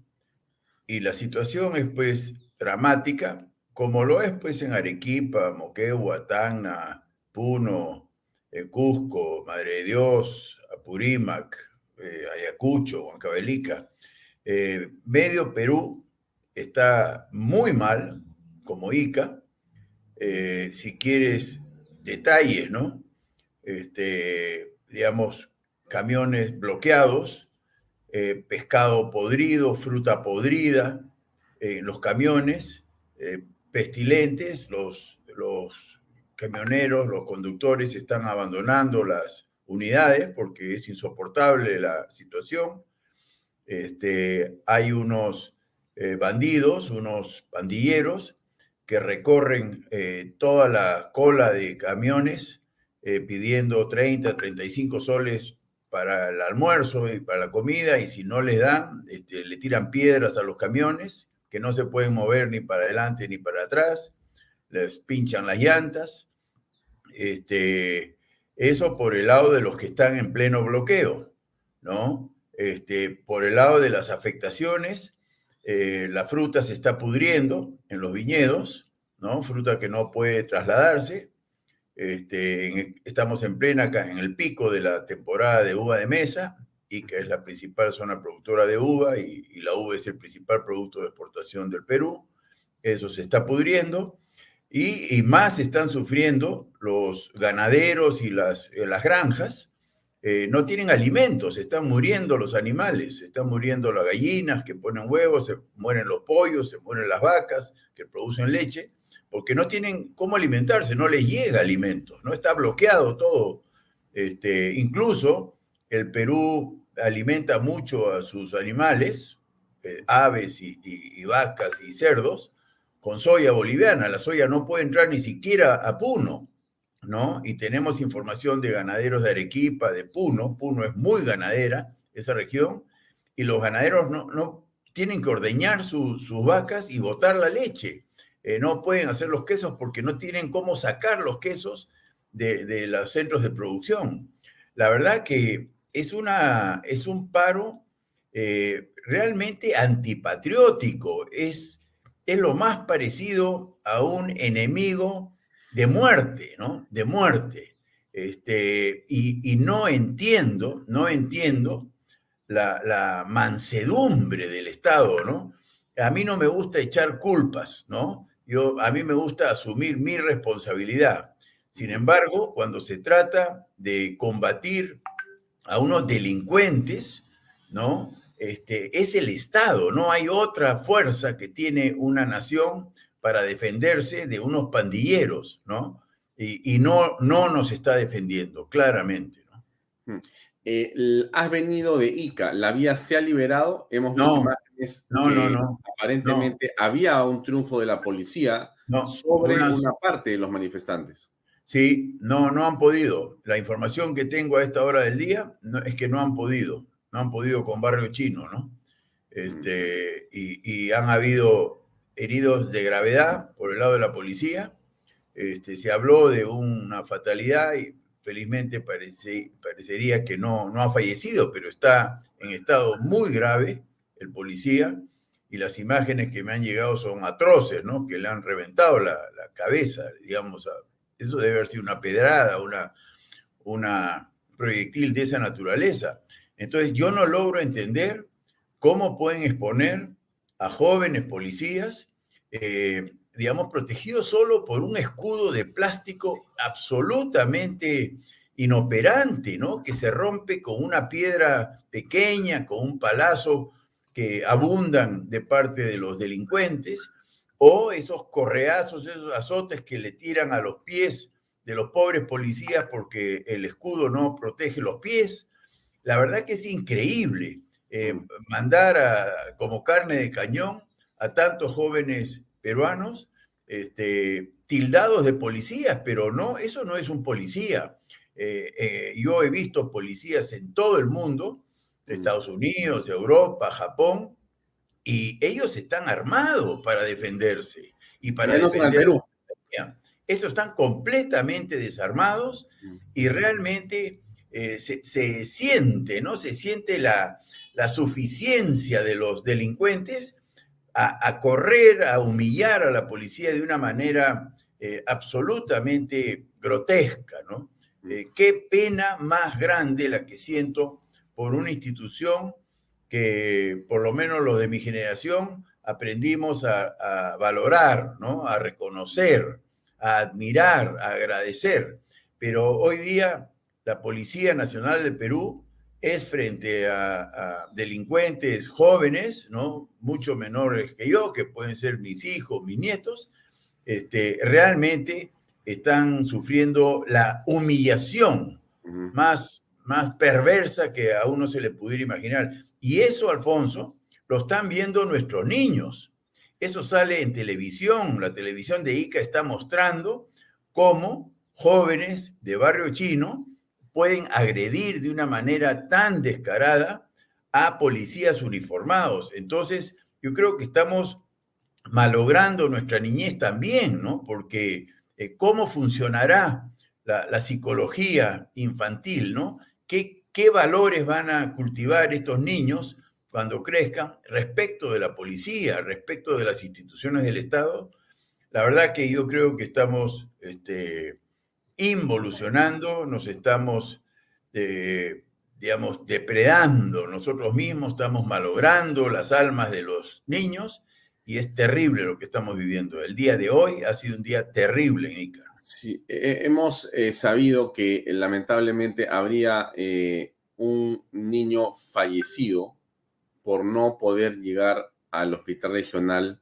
y la situación es pues dramática como lo es pues en Arequipa, Moquegua, Tacna, Puno, eh, Cusco, Madre de Dios, Apurímac, eh, Ayacucho, Huancavelica. Eh, medio Perú está muy mal, como Ica. si quieres detalles, ¿no? Este, digamos, camiones bloqueados, pescado podrido, fruta podrida en los camiones, pestilentes, los, los camioneros, los conductores están abandonando las unidades porque es insoportable la situación. Este, hay unos eh, bandidos, unos pandilleros que recorren eh, toda la cola de camiones eh, pidiendo 30, 35 soles para el almuerzo y para la comida y si no les dan, este, le tiran piedras a los camiones que no se pueden mover ni para adelante ni para atrás, les pinchan las llantas. Este, eso por el lado de los que están en pleno bloqueo. ¿no? Este, por el lado de las afectaciones, eh, la fruta se está pudriendo en los viñedos, ¿no? Fruta que no puede trasladarse. Este, estamos en plena, en el pico de la temporada de uva de mesa, y que es la principal zona productora de uva, y, la uva es el principal producto de exportación del Perú. Eso se está pudriendo. Y, más están sufriendo los ganaderos y las, eh, las granjas. Eh, no tienen alimentos, están muriendo los animales, están muriendo las gallinas que ponen huevos, se mueren los pollos, se mueren las vacas que producen leche, porque no tienen cómo alimentarse, no les llega alimentos, no está bloqueado todo. Este, incluso el Perú alimenta mucho a sus animales, eh, aves y vacas y cerdos, con soya boliviana. La soya no puede entrar ni siquiera a Puno, ¿no? Y tenemos información de ganaderos de Arequipa, de Puno. Puno es muy ganadera, esa región, y los ganaderos no, no tienen que ordeñar sus vacas y botar la leche. Eh, no pueden hacer los quesos porque no tienen cómo sacar los quesos de, los centros de producción. La verdad que es, una, es un paro eh, realmente antipatriótico, es es lo más parecido a un enemigo de muerte, ¿no? De muerte. Este, y, no entiendo, no entiendo la, mansedumbre del Estado, ¿no? A mí no me gusta echar culpas, ¿no? Yo, a mí me gusta asumir mi responsabilidad. Sin embargo, cuando se trata de combatir a unos delincuentes, ¿no? Este, es el Estado, no hay otra fuerza que tiene una nación para defenderse de unos pandilleros, ¿no? Y, no, no nos está defendiendo, claramente, ¿no? Hmm. Eh, has venido de Ica, ¿la vía se ha liberado? Hemos visto no, imágenes no, no, no, aparentemente había un triunfo de la policía sobre una parte de los manifestantes. Sí, no, no han podido. La información que tengo a esta hora del día es que no han podido no han podido con Barrio Chino, ¿no? Este, y, han habido heridos de gravedad por el lado de la policía. Este, se habló de una fatalidad y felizmente parece, parecería que no, no ha fallecido, pero está en estado muy grave el policía y las imágenes que me han llegado son atroces, ¿no? Que le han reventado la, cabeza, digamos. Eso debe haber sido una pedrada, una, una proyectil de esa naturaleza. Entonces, yo no logro entender cómo pueden exponer a jóvenes policías, eh, digamos, protegidos solo por un escudo de plástico absolutamente inoperante, ¿no? Que se rompe con una piedra pequeña, con un palazo que abundan de parte de los delincuentes, o esos correazos, esos azotes que le tiran a los pies de los pobres policías porque el escudo no protege los pies, la verdad que es increíble eh, mandar como carne de cañón a tantos jóvenes peruanos este, tildados de policías, pero no, eso no es un policía. Eh, eh, yo he visto policías en todo el mundo, de Estados Unidos, Europa, Japón, y ellos están armados para defenderse y para defender. Perú. Estos están completamente desarmados y realmente eh, se, siente, ¿no? Se siente la, suficiencia de los delincuentes a, correr, a humillar a la policía de una manera eh, absolutamente grotesca, ¿no? Eh, qué pena más grande la que siento por una institución que por lo menos los de mi generación aprendimos a, a valorar, ¿no? A reconocer, a admirar, a agradecer. Pero hoy día la Policía Nacional del Perú es frente a, delincuentes jóvenes, ¿no? Mucho menores que yo, que pueden ser mis hijos, mis nietos, este, realmente están sufriendo la humillación más, más perversa que a uno se le pudiera imaginar. Y eso, Alfonso, lo están viendo nuestros niños. Eso sale en televisión. La televisión de ICA está mostrando cómo jóvenes de barrio chino pueden agredir de una manera tan descarada a policías uniformados. Entonces, yo creo que estamos malogrando nuestra niñez también, ¿no? Porque eh, cómo funcionará la, psicología infantil, ¿no? ¿Qué, qué valores van a cultivar estos niños cuando crezcan respecto de la policía, respecto de las instituciones del Estado. La verdad que yo creo que estamos este, involucionando, nos estamos, eh, digamos, depredando nosotros mismos, estamos malogrando las almas de los niños y es terrible lo que estamos viviendo. El día de hoy ha sido un día terrible en Ica. Sí, hemos eh, sabido que lamentablemente habría eh, un niño fallecido por no poder llegar al hospital regional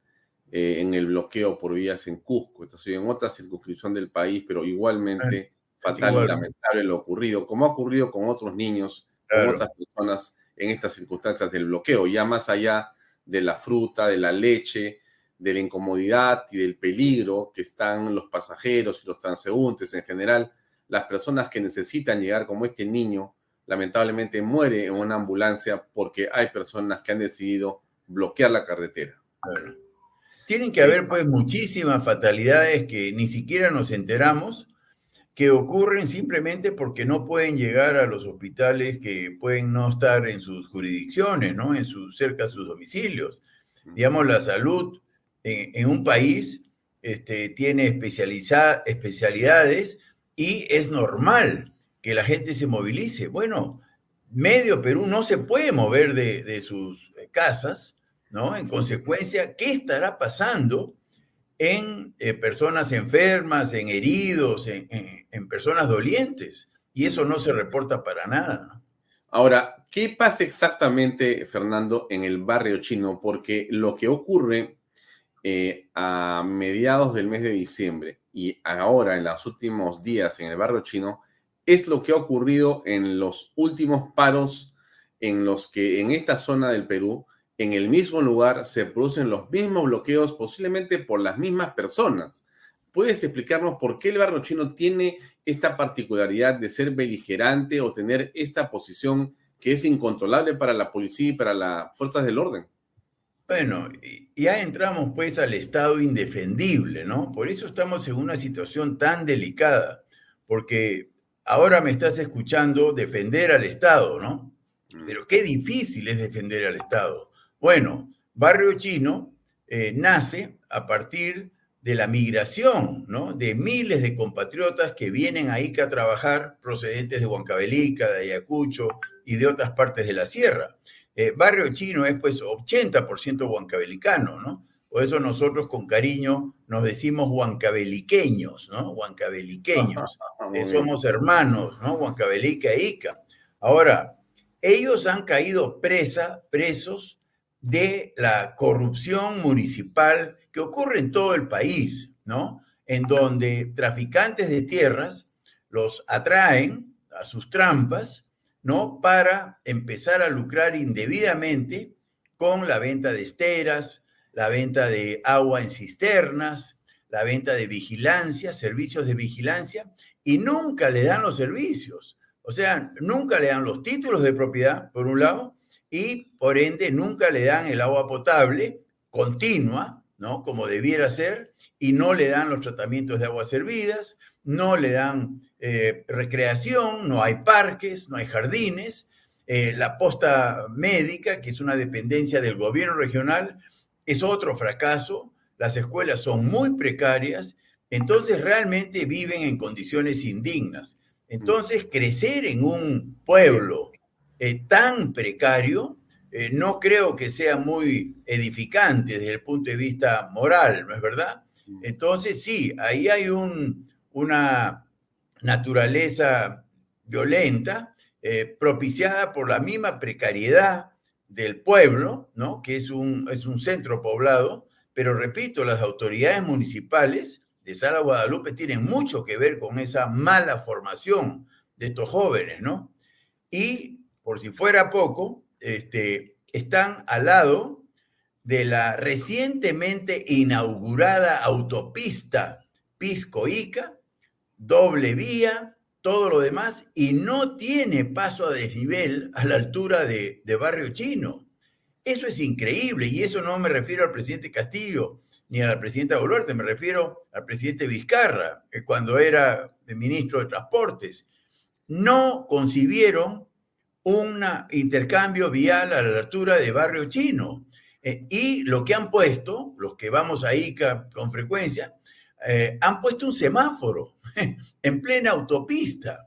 eh, en el bloqueo por vías en Cusco. En otra circunscripción del país, pero igualmente fatal y lamentable lo ocurrido, como ha ocurrido con otros niños, con otras personas en estas circunstancias del bloqueo, ya más allá de la fruta, de la leche, de la incomodidad y del peligro que están los pasajeros y los transeúntes en general, las personas que necesitan llegar como este niño, lamentablemente muere en una ambulancia porque hay personas que han decidido bloquear la carretera. Tienen que haber pues muchísimas fatalidades que ni siquiera nos enteramos, que ocurren simplemente porque no pueden llegar a los hospitales que pueden no estar en sus jurisdicciones, ¿no? En su, cerca de sus domicilios. Digamos, la salud en, un país este, tiene especialidades y es normal que la gente se movilice. Bueno, medio Perú no se puede mover de, sus casas, ¿no? En consecuencia, ¿qué estará pasando en eh, personas enfermas, en heridos, en, personas dolientes? Y eso no se reporta para nada. Ahora, ¿qué pasa exactamente, Fernando, en el barrio chino? Porque lo que ocurre eh, a mediados del mes de diciembre y ahora en los últimos días en el barrio chino es lo que ha ocurrido en los últimos paros en los que en esta zona del Perú, en el mismo lugar, se producen los mismos bloqueos, posiblemente por las mismas personas. ¿Puedes explicarnos por qué el barrio chino tiene esta particularidad de ser beligerante o tener esta posición que es incontrolable para la policía y para las fuerzas del orden? Bueno, ya entramos pues al estado indefendible, ¿no? Por eso estamos en una situación tan delicada, porque ahora me estás escuchando defender al Estado, ¿no? Mm. Pero qué difícil es defender al Estado. Bueno, Barrio Chino eh, nace a partir de la migración, ¿no? De miles de compatriotas que vienen a Ica a trabajar procedentes de Huancavelica, de Ayacucho y de otras partes de la sierra. Eh, barrio chino es pues 80% huancabelicano, ¿no? Por eso nosotros con cariño nos decimos huancabeliqueños, ¿no? Huancabeliqueños. somos hermanos, ¿no? Huancabelica e Ica. Ahora, ellos han caído presa, presos de la corrupción municipal que ocurre en todo el país, ¿no? En donde traficantes de tierras los atraen a sus trampas ¿no? Para empezar a lucrar indebidamente con la venta de esteras, la venta de agua en cisternas, la venta de vigilancia, servicios de vigilancia, y nunca le dan los servicios. O sea, nunca le dan los títulos de propiedad, por un lado, y por ende nunca le dan el agua potable continua, ¿no? Como debiera ser, y no le dan los tratamientos de aguas servidas, no le dan eh, recreación, no hay parques, no hay jardines. Eh, la posta médica, que es una dependencia del gobierno regional, es otro fracaso. Las escuelas son muy precarias, entonces realmente viven en condiciones indignas. Entonces, crecer en un pueblo eh, tan precario, no creo que sea muy edificante desde el punto de vista moral, ¿no es verdad? Entonces, sí, ahí hay un, una naturaleza violenta, eh, propiciada por la misma precariedad del pueblo, ¿no? que es un, es un centro poblado, pero repito, las autoridades municipales de Sala Guadalupe tienen mucho que ver con esa mala formación de estos jóvenes, ¿no? Y por si fuera poco, este, están al lado de la recientemente inaugurada autopista Pisco-Ica, doble vía, todo lo demás, y no tiene paso a desnivel a la altura de, Barrio Chino. Eso es increíble, y eso no me refiero al presidente Castillo ni a la presidenta Boluarte, me refiero al presidente Vizcarra, que cuando era ministro de Transportes. No concibieron un intercambio vial a la altura de Barrio Chino. Eh, y lo que han puesto, los que vamos a ICA con frecuencia, eh, han puesto un semáforo en plena autopista.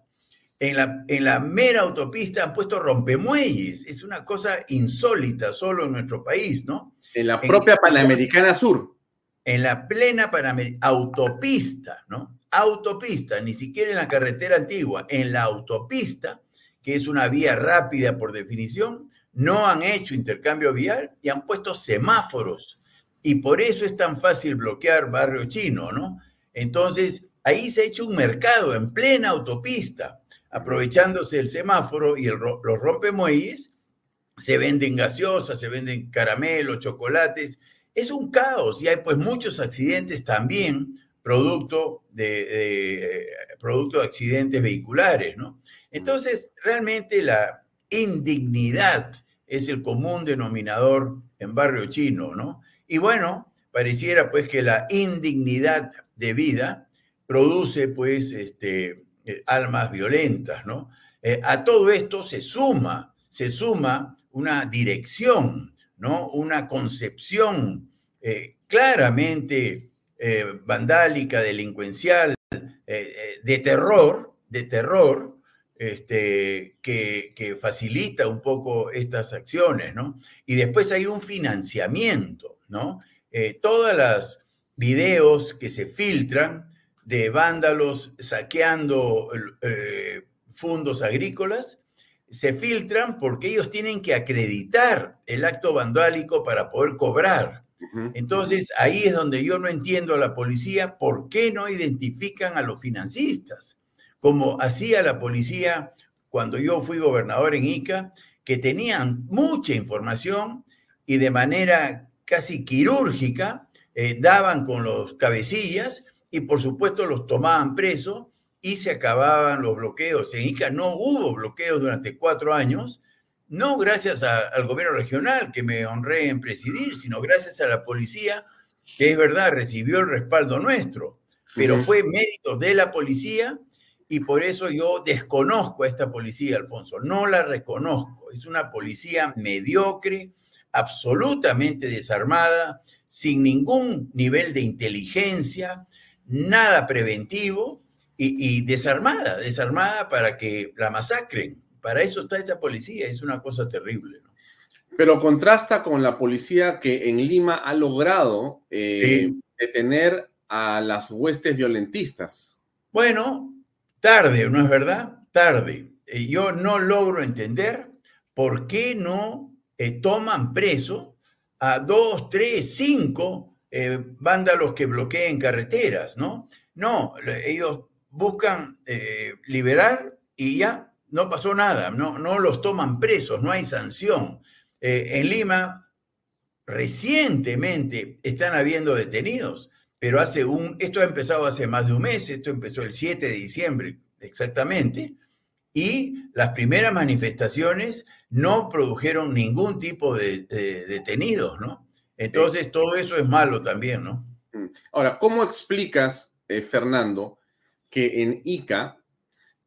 En la, en la mera autopista han puesto rompemuelles. Es una cosa insólita solo en nuestro país, ¿no? En la propia Panamericana Sur. En la plena Panamericana, autopista, ¿no? Autopista, ni siquiera en la carretera antigua, en la autopista, que es una vía rápida por definición, no han hecho intercambio vial y han puesto semáforos. Y por eso es tan fácil bloquear barrio chino, ¿no? Entonces, ahí se ha hecho un mercado en plena autopista, aprovechándose el semáforo y el, los rompemuelles, se venden gaseosas, se venden caramelos, chocolates. Es un caos y hay pues muchos accidentes también producto de, producto de accidentes vehiculares, ¿no? Entonces, realmente la indignidad es el común denominador en barrio chino, ¿no? Y bueno, pareciera pues que la indignidad de vida produce pues este, eh, almas violentas, ¿no? Eh, a todo esto se suma, se suma una dirección, ¿no? Una concepción eh, claramente vandálica, delincuencial, de terror, de terror, este, que, facilita un poco estas acciones, ¿no? Y después hay un financiamiento, ¿no? Eh, todas las videos que se filtran de vándalos saqueando eh, fondos agrícolas, se filtran porque ellos tienen que acreditar el acto vandálico para poder cobrar. Entonces, ahí es donde yo no entiendo a la policía por qué no identifican a los financistas como hacía la policía cuando yo fui gobernador en Ica, que tenían mucha información y de manera casi quirúrgica eh, daban con los cabecillas y por supuesto los tomaban presos y se acababan los bloqueos. En Ica no hubo bloqueos durante cuatro años, no gracias al gobierno regional que me honré en presidir, sino gracias a la policía que es verdad recibió el respaldo nuestro, pero fue mérito de la policía y por eso yo desconozco a esta policía, Alfonso, no la reconozco. Es una policía mediocre, absolutamente desarmada, sin ningún nivel de inteligencia, nada preventivo y, desarmada, desarmada para que la masacren. Para eso está esta policía, es una cosa terrible. Pero contrasta con la policía que en Lima ha logrado eh, detener a las huestes violentistas. Bueno, Tarde, ¿no es verdad? Tarde. Eh, yo no logro entender por qué no eh, toman preso a dos, tres, cinco eh, vándalos que bloqueen carreteras, ¿no? No, ellos buscan liberar y ya no pasó nada, no, no los toman presos, no hay sanción. en Lima, recientemente están habiendo detenidos pero hace un, esto ha empezado hace más de un mes, esto empezó el 7 de diciembre exactamente, y las primeras manifestaciones no produjeron ningún tipo de, detenidos, ¿no? Entonces todo eso es malo también, ¿no? Mm. Ahora, ¿cómo explicas, eh, Fernando, que en ICA,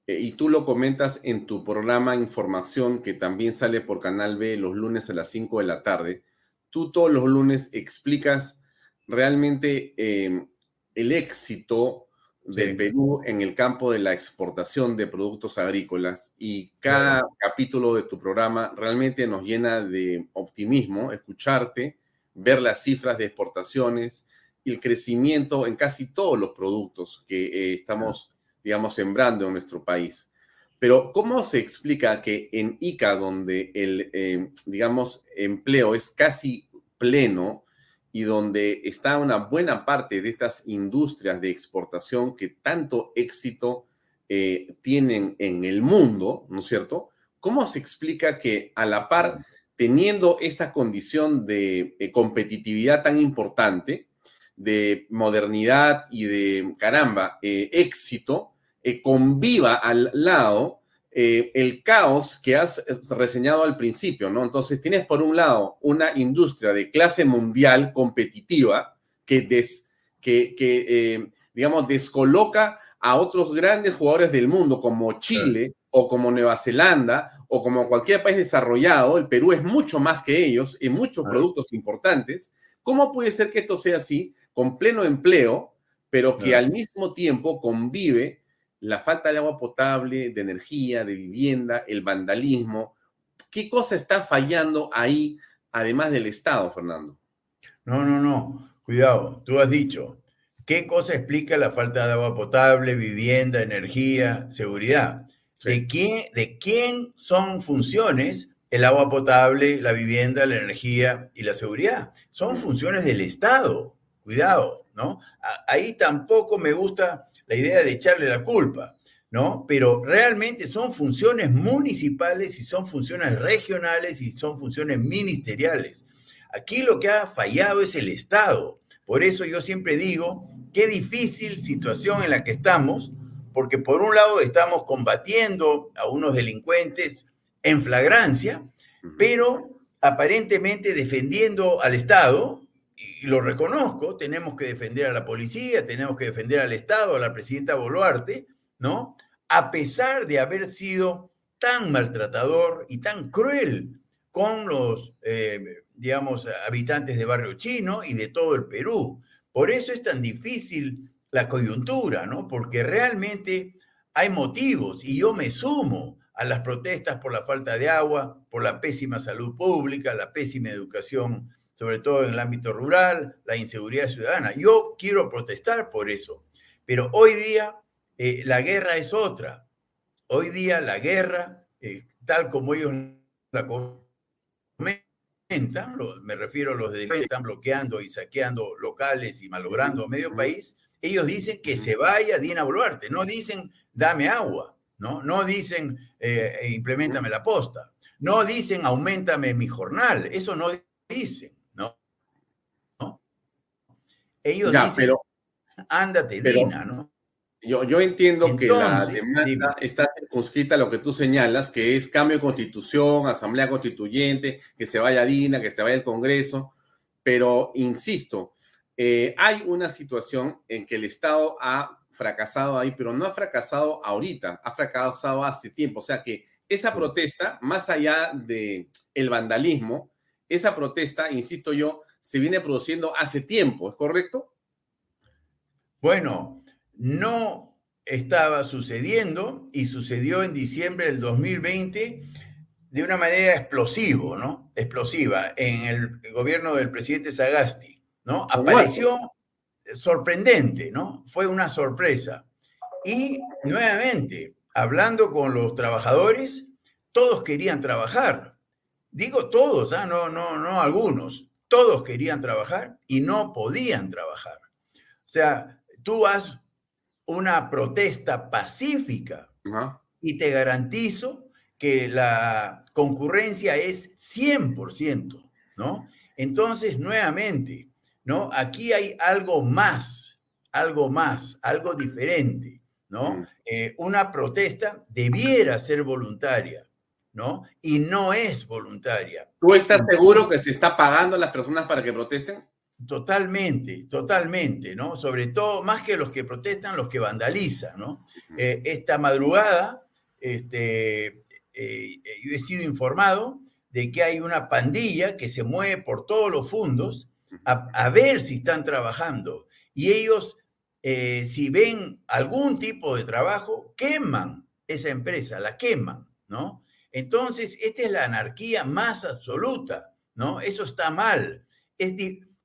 eh, y tú lo comentas en tu programa Información, que también sale por Canal B los lunes a las 5 de la tarde, tú todos los lunes explicas realmente eh, el éxito del Perú en el campo de la exportación de productos agrícolas. Y cada capítulo de tu programa realmente nos llena de optimismo escucharte, ver las cifras de exportaciones y el crecimiento en casi todos los productos que eh, estamos, digamos, sembrando en nuestro país. Pero ¿cómo se explica que en ICA, donde el, eh, digamos, empleo es casi pleno, y donde está una buena parte de estas industrias de exportación que tanto éxito eh, tienen en el mundo, ¿no es cierto? ¿Cómo se explica que a la par, teniendo esta condición de eh, competitividad tan importante, de modernidad y de, caramba, eh, éxito, conviva al lado eh, el caos que has reseñado al principio, ¿no? Entonces tienes por un lado una industria de clase mundial competitiva que, que, que eh, digamos, descoloca a otros grandes jugadores del mundo como Chile o como Nueva Zelanda o como cualquier país desarrollado, el Perú es mucho más que ellos en muchos productos importantes, ¿cómo puede ser que esto sea así, con pleno empleo, pero que al mismo tiempo convive la falta de agua potable, de energía, de vivienda, el vandalismo? ¿Qué cosa está fallando ahí, además del Estado, Fernando? No, no, no. Cuidado, tú has dicho, ¿qué cosa explica la falta de agua potable, vivienda, energía, seguridad? ¿De, quién, ¿De quién son funciones el agua potable, la vivienda, la energía y la seguridad? Son funciones del Estado. Cuidado, ¿no? Ahí tampoco me gusta la idea de echarle la culpa. ¿no? Pero realmente son funciones municipales y son funciones regionales y son funciones ministeriales. Aquí lo que ha fallado es el Estado. Por eso yo siempre digo, qué difícil situación en la que estamos, porque por un lado estamos combatiendo a unos delincuentes en flagrancia, pero aparentemente defendiendo al Estado, y lo reconozco, tenemos que defender a la policía, tenemos que defender al Estado, a la presidenta Boluarte, ¿no? A pesar de haber sido tan maltratador y tan cruel con los, eh, digamos, habitantes de Barrio Chino y de todo el Perú. Por eso es tan difícil la coyuntura, ¿no? Porque realmente hay motivos y yo me sumo a las protestas por la falta de agua, por la pésima salud pública, la pésima educación, sobre todo en el ámbito rural, la inseguridad ciudadana. Yo quiero protestar por eso, pero hoy día eh, la guerra es otra. Hoy día la guerra, eh, tal como ellos la comentan, me refiero a los de que están bloqueando y saqueando locales y malogrando medio país, ellos dicen que se vaya Dina Boluarte, no dicen dame agua, no, no dicen eh, implementame la posta, no dicen aumentame mi jornal, eso no dicen, Ellos dicen ándate Dina, ¿no? Yo, entiendo que la demanda está circunscrita a lo que tú señalas, que es cambio de constitución, asamblea constituyente, que se vaya Dina, que se vaya el Congreso, pero insisto, eh, hay una situación en que el Estado ha fracasado ahí, pero no ha fracasado ahorita, ha fracasado hace tiempo. O sea que esa protesta, más allá de el vandalismo, esa protesta, insisto yo, se viene produciendo hace tiempo, ¿es correcto? Bueno, no estaba sucediendo y sucedió en diciembre del 2020 de una manera explosiva, ¿no? Explosiva en el gobierno del presidente Sagasti, ¿no? Apareció sorprendente, ¿no? Fue una sorpresa. Y nuevamente, hablando con los trabajadores, todos querían trabajar. Digo todos, ¿ah? no, no, no algunos. Todos querían trabajar y no podían trabajar. O sea, tú has una protesta pacífica y te garantizo que la concurrencia es 100%, ¿no? Entonces, nuevamente, ¿no? Aquí hay algo más, algo más, algo diferente, ¿no? Eh, una protesta debiera ser voluntaria, ¿no? Y no es voluntaria. ¿Tú estás seguro que se está pagando a las personas para que protesten? Totalmente, totalmente, ¿no? Sobre todo, más que los que protestan, los que vandalizan, ¿no? Eh, esta madrugada, este, eh, yo he sido informado de que hay una pandilla que se mueve por todos los fondos a, ver si están trabajando. Y ellos, eh, si ven algún tipo de trabajo, queman esa empresa, la queman, ¿no? Entonces, esta es la anarquía más absoluta, ¿no? Eso está mal. Es,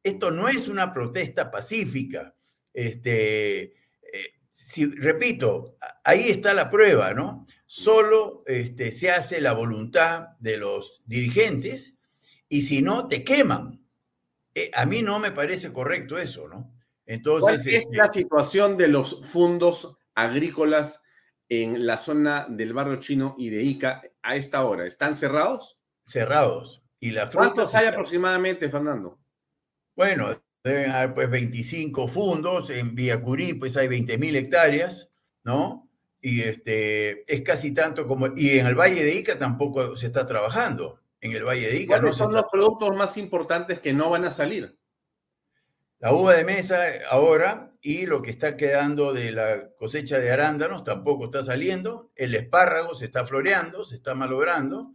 esto no es una protesta pacífica. Este, eh, si, repito, ahí está la prueba, ¿no? Solo este, se hace la voluntad de los dirigentes y si no, te queman. Eh, a mí no me parece correcto eso, ¿no? Entonces, ¿Cuál es este la situación de los fondos agrícolas en la zona del barrio chino y de Ica a esta hora? ¿Están cerrados? Cerrados. ¿Y la ¿Cuántos hay aproximadamente, Fernando? Bueno, deben haber pues 25 fundos, en Villacurí pues hay 20.000 hectáreas, ¿no? Y este, es casi tanto como, y en el Valle de Ica tampoco se está trabajando, en el Valle de Ica. ¿Cuáles son los productos más importantes que no van a salir? La uva de mesa ahora y lo que está quedando de la cosecha de arándanos tampoco está saliendo. El espárrago se está floreando, se está malogrando.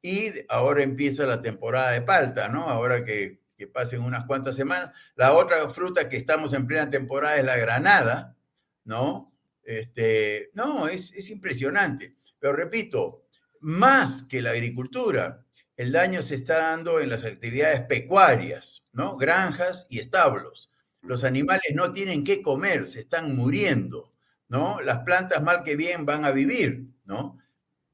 Y ahora empieza la temporada de palta, ¿no? Ahora que, que pasen unas cuantas semanas. La otra fruta que estamos en plena temporada es la granada, ¿no? Este, no, es, es impresionante. Pero repito, más que la agricultura, el daño se está dando en las actividades pecuarias, ¿no? Granjas y establos. Los animales no tienen qué comer, se están muriendo, ¿no? Las plantas mal que bien van a vivir, ¿no?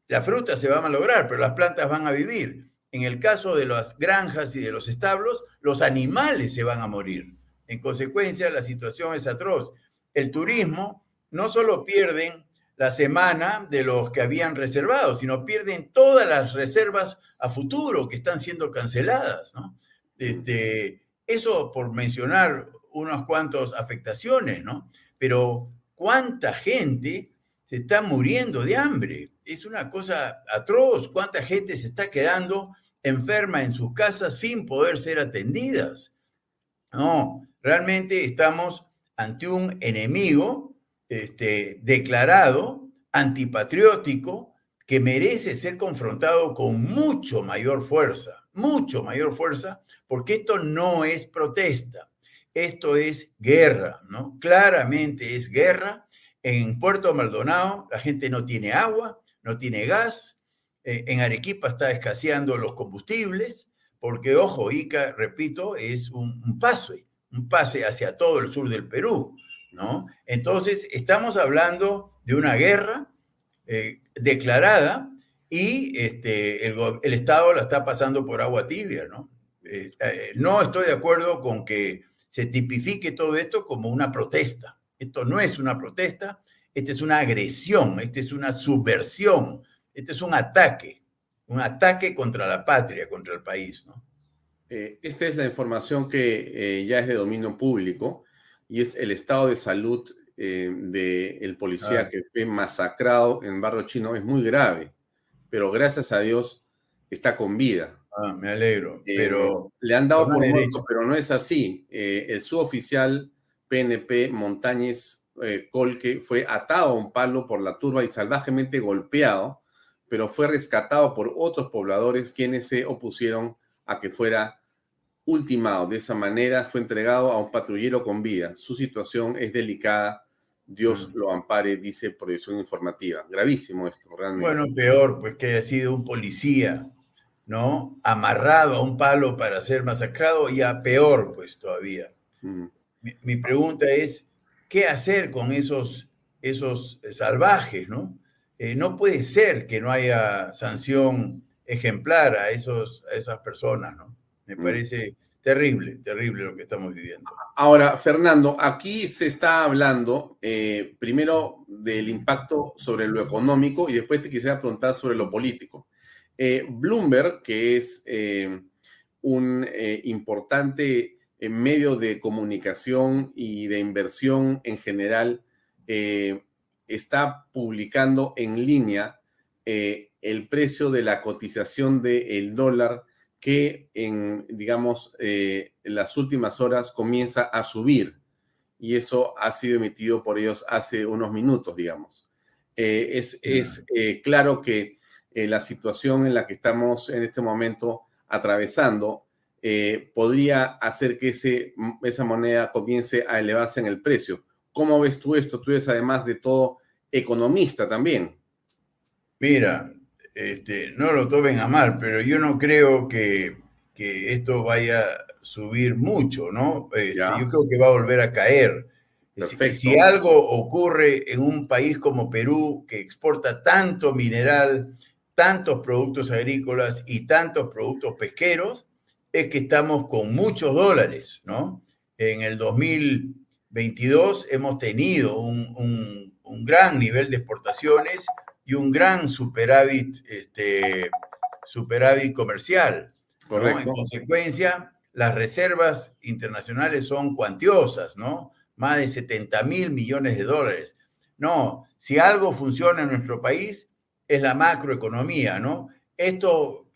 La fruta se va a malograr, pero las plantas van a vivir. En el caso de las granjas y de los establos, los animales se van a morir. En consecuencia, la situación es atroz. El turismo no solo pierden la semana de los que habían reservado, sino pierden todas las reservas a futuro que están siendo canceladas. ¿no? Este, eso por mencionar unas cuantas afectaciones, ¿no? Pero cuánta gente se está muriendo de hambre. Es una cosa atroz. Cuánta gente se está quedando enferma en sus casas sin poder ser atendidas. No, realmente estamos ante un enemigo este, declarado, antipatriótico, que merece ser confrontado con mucho mayor fuerza, mucho mayor fuerza, porque esto no es protesta, esto es guerra, ¿no? Claramente es guerra. En Puerto Maldonado la gente no tiene agua, no tiene gas, eh, en Arequipa está escaseando los combustibles, porque, ojo, Ica, repito, es un, un pase, un pase hacia todo el sur del Perú. ¿no? Entonces, estamos hablando de una guerra eh, declarada y este, el, Estado la está pasando por agua tibia, ¿no? Eh, no estoy de acuerdo con que se tipifique todo esto como una protesta. Esto no es una protesta, esta es una agresión, esta es una subversión, este es un ataque, un ataque contra la patria, contra el país, ¿no? esta es la información que ya es de dominio público y es el estado de salud eh, del policía ah. que fue masacrado en Barrio Chino es muy grave, pero gracias a Dios está con vida. Ah, me alegro. Eh, pero le han dado por muerto, pero no es así. Eh, el suboficial PNP Montañez Colque fue atado a un palo por la turba y salvajemente golpeado, pero fue rescatado por otros pobladores quienes se opusieron a que fuera ultimado. De esa manera fue entregado a un patrullero con vida. Su situación es delicada. Dios mm. lo ampare, dice Proyección Informativa. Gravísimo esto, realmente. Bueno, peor, pues que haya sido un policía, ¿no? Amarrado a un palo para ser masacrado, y a peor, pues todavía. Mm. Mi, pregunta es, ¿qué hacer con esos, esos salvajes, ¿no? Eh, no puede ser que no haya sanción ejemplar a, esos, a esas personas, ¿no? Me mm. parece terrible, terrible lo que estamos viviendo. Ahora, Fernando, aquí se está hablando eh, primero del impacto sobre lo económico y después te quisiera preguntar sobre lo político. Eh, Bloomberg, que es eh, un importante medio de comunicación y de inversión en general, está publicando en línea el precio de la cotización del dólar que en, digamos, eh, en las últimas horas comienza a subir y eso ha sido emitido por ellos hace unos minutos, digamos. Eh, es, es eh, claro que la situación en la que estamos en este momento atravesando podría hacer que ese, esa moneda comience a elevarse en el precio. ¿Cómo ves tú esto? Tú eres además de todo economista también. Mira, este, no lo tomen a mal, pero yo no creo que, esto vaya a subir mucho, ¿no? Este, yo creo que va a volver a caer. Si, si, algo ocurre en un país como Perú, que exporta tanto mineral, tantos productos agrícolas y tantos productos pesqueros, es que estamos con muchos dólares, ¿no? En el 2022 hemos tenido un, un gran nivel de exportaciones y un gran superávit, este, superávit comercial. En consecuencia, las reservas internacionales son cuantiosas, ¿no? Más de 70 mil millones de dólares. No, si algo funciona en nuestro país es la macroeconomía, ¿no? Esto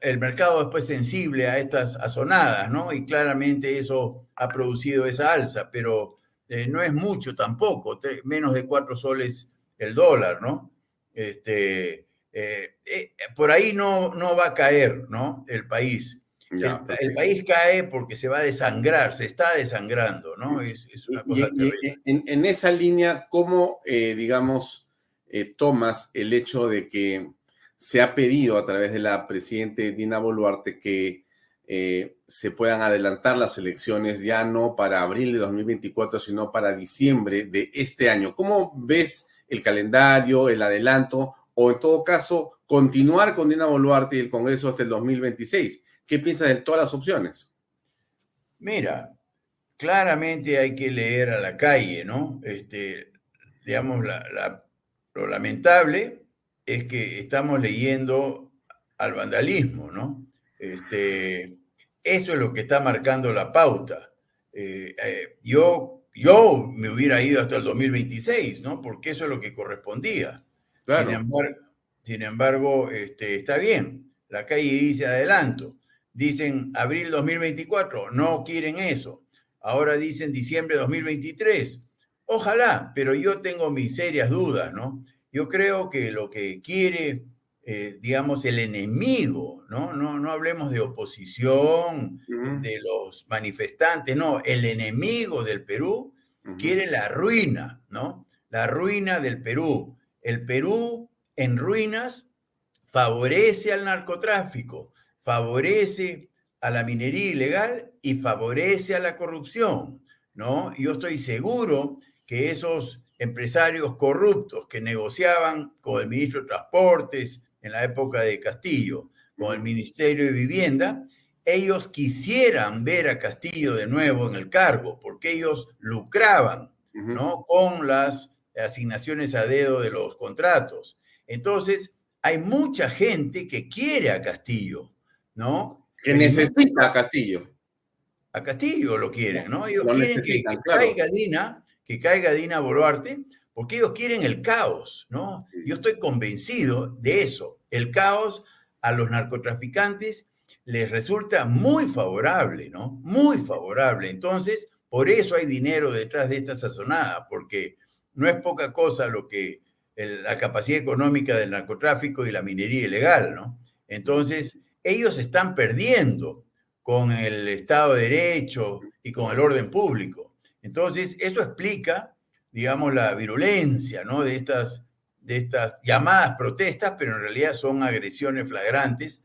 el mercado después sensible a estas azonadas, ¿no? Y claramente eso ha producido esa alza, pero eh, no es mucho tampoco, menos de cuatro soles el dólar, ¿no? Este, eh, eh, por ahí no, no va a caer, ¿no? El país. el, país cae porque se va a desangrar, se está desangrando, ¿no? Es, una cosa en, esa línea, ¿cómo, digamos, tomas el hecho de que se ha pedido a través de la presidente Dina Boluarte que eh, se puedan adelantar las elecciones ya no para abril de 2024, sino para diciembre de este año. ¿Cómo ves el calendario, el adelanto o en todo caso continuar con Dina Boluarte y el Congreso hasta el 2026? ¿Qué piensas de todas las opciones? Mira, claramente hay que leer a la calle, ¿no? Este, digamos, lo lamentable es que estamos leyendo al vandalismo, ¿no? Este, eso es lo que está marcando la pauta. Eh, eh, yo, yo me hubiera ido hasta el 2026, ¿no? Porque eso es lo que correspondía. Sin embargo, sin embargo este, está bien. La calle dice adelanto. Dicen abril 2024, no quieren eso. Ahora dicen diciembre 2023. Ojalá, pero yo tengo mis serias dudas, ¿no? Yo creo que lo que quiere, eh, digamos, el enemigo, ¿no? ¿no? No hablemos de oposición, de los manifestantes, no, el enemigo del Perú quiere la ruina, ¿no? La ruina del Perú. El Perú en ruinas favorece al narcotráfico, favorece a la minería ilegal y favorece a la corrupción, ¿no? Yo estoy seguro que esos empresarios corruptos que negociaban con el ministro de Transportes en la época de Castillo, con el Ministerio de Vivienda, ellos quisieran ver a Castillo de nuevo en el cargo, porque ellos lucraban ¿no? con las asignaciones a dedo de los contratos. Entonces, hay mucha gente que quiere a Castillo, ¿no? Que necesita a Castillo. A Castillo lo quieren, ¿no? Ellos quieren que, caiga Dina que caiga Dina Boluarte, porque ellos quieren el caos, ¿no? Yo estoy convencido de eso. El caos a los narcotraficantes les resulta muy favorable, ¿no? Muy favorable. Entonces, por eso hay dinero detrás de esta sazonada, porque no es poca cosa lo que la capacidad económica del narcotráfico y la minería ilegal, ¿no? Entonces, ellos están perdiendo con el Estado de Derecho y con el orden público. Entonces, eso explica, digamos, la virulencia ¿no? de, estas, de estas llamadas protestas, pero en realidad son agresiones flagrantes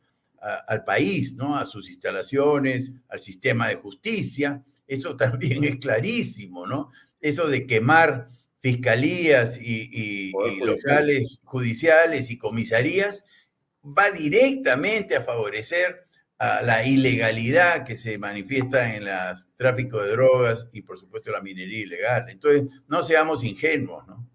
al país, ¿no? a sus instalaciones, al sistema de justicia. Eso también es clarísimo, ¿no? Eso de quemar fiscalías y, y locales judiciales y comisarías va directamente a favorecer a la ilegalidad que se manifiesta en el tráfico de drogas y por supuesto la minería ilegal. Entonces, no seamos ingenuos, ¿no?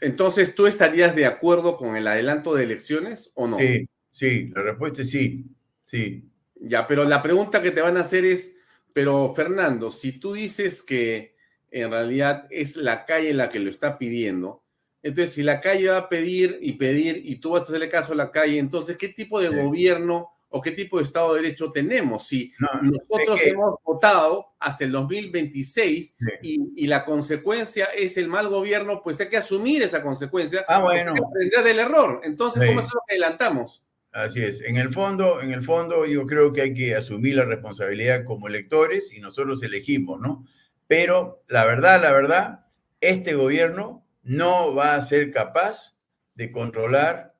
Entonces, ¿tú estarías de acuerdo con el adelanto de elecciones o no? Sí, sí, la respuesta es sí, sí. Ya, pero la pregunta que te van a hacer es, pero Fernando, si tú dices que en realidad es la calle la que lo está pidiendo, entonces si la calle va a pedir y pedir y tú vas a hacerle caso a la calle, entonces, ¿qué tipo de gobierno o qué tipo de Estado de Derecho tenemos. Si nosotros hemos votado hasta el 2026 y, la consecuencia es el mal gobierno, pues hay que asumir esa consecuencia. Ah, bueno. aprender del error. Entonces, ¿cómo es lo que adelantamos? Así es. En el fondo, en el fondo, yo creo que hay que asumir la responsabilidad como electores y nosotros elegimos, ¿no? Pero la verdad, la verdad, este gobierno no va a ser capaz de controlar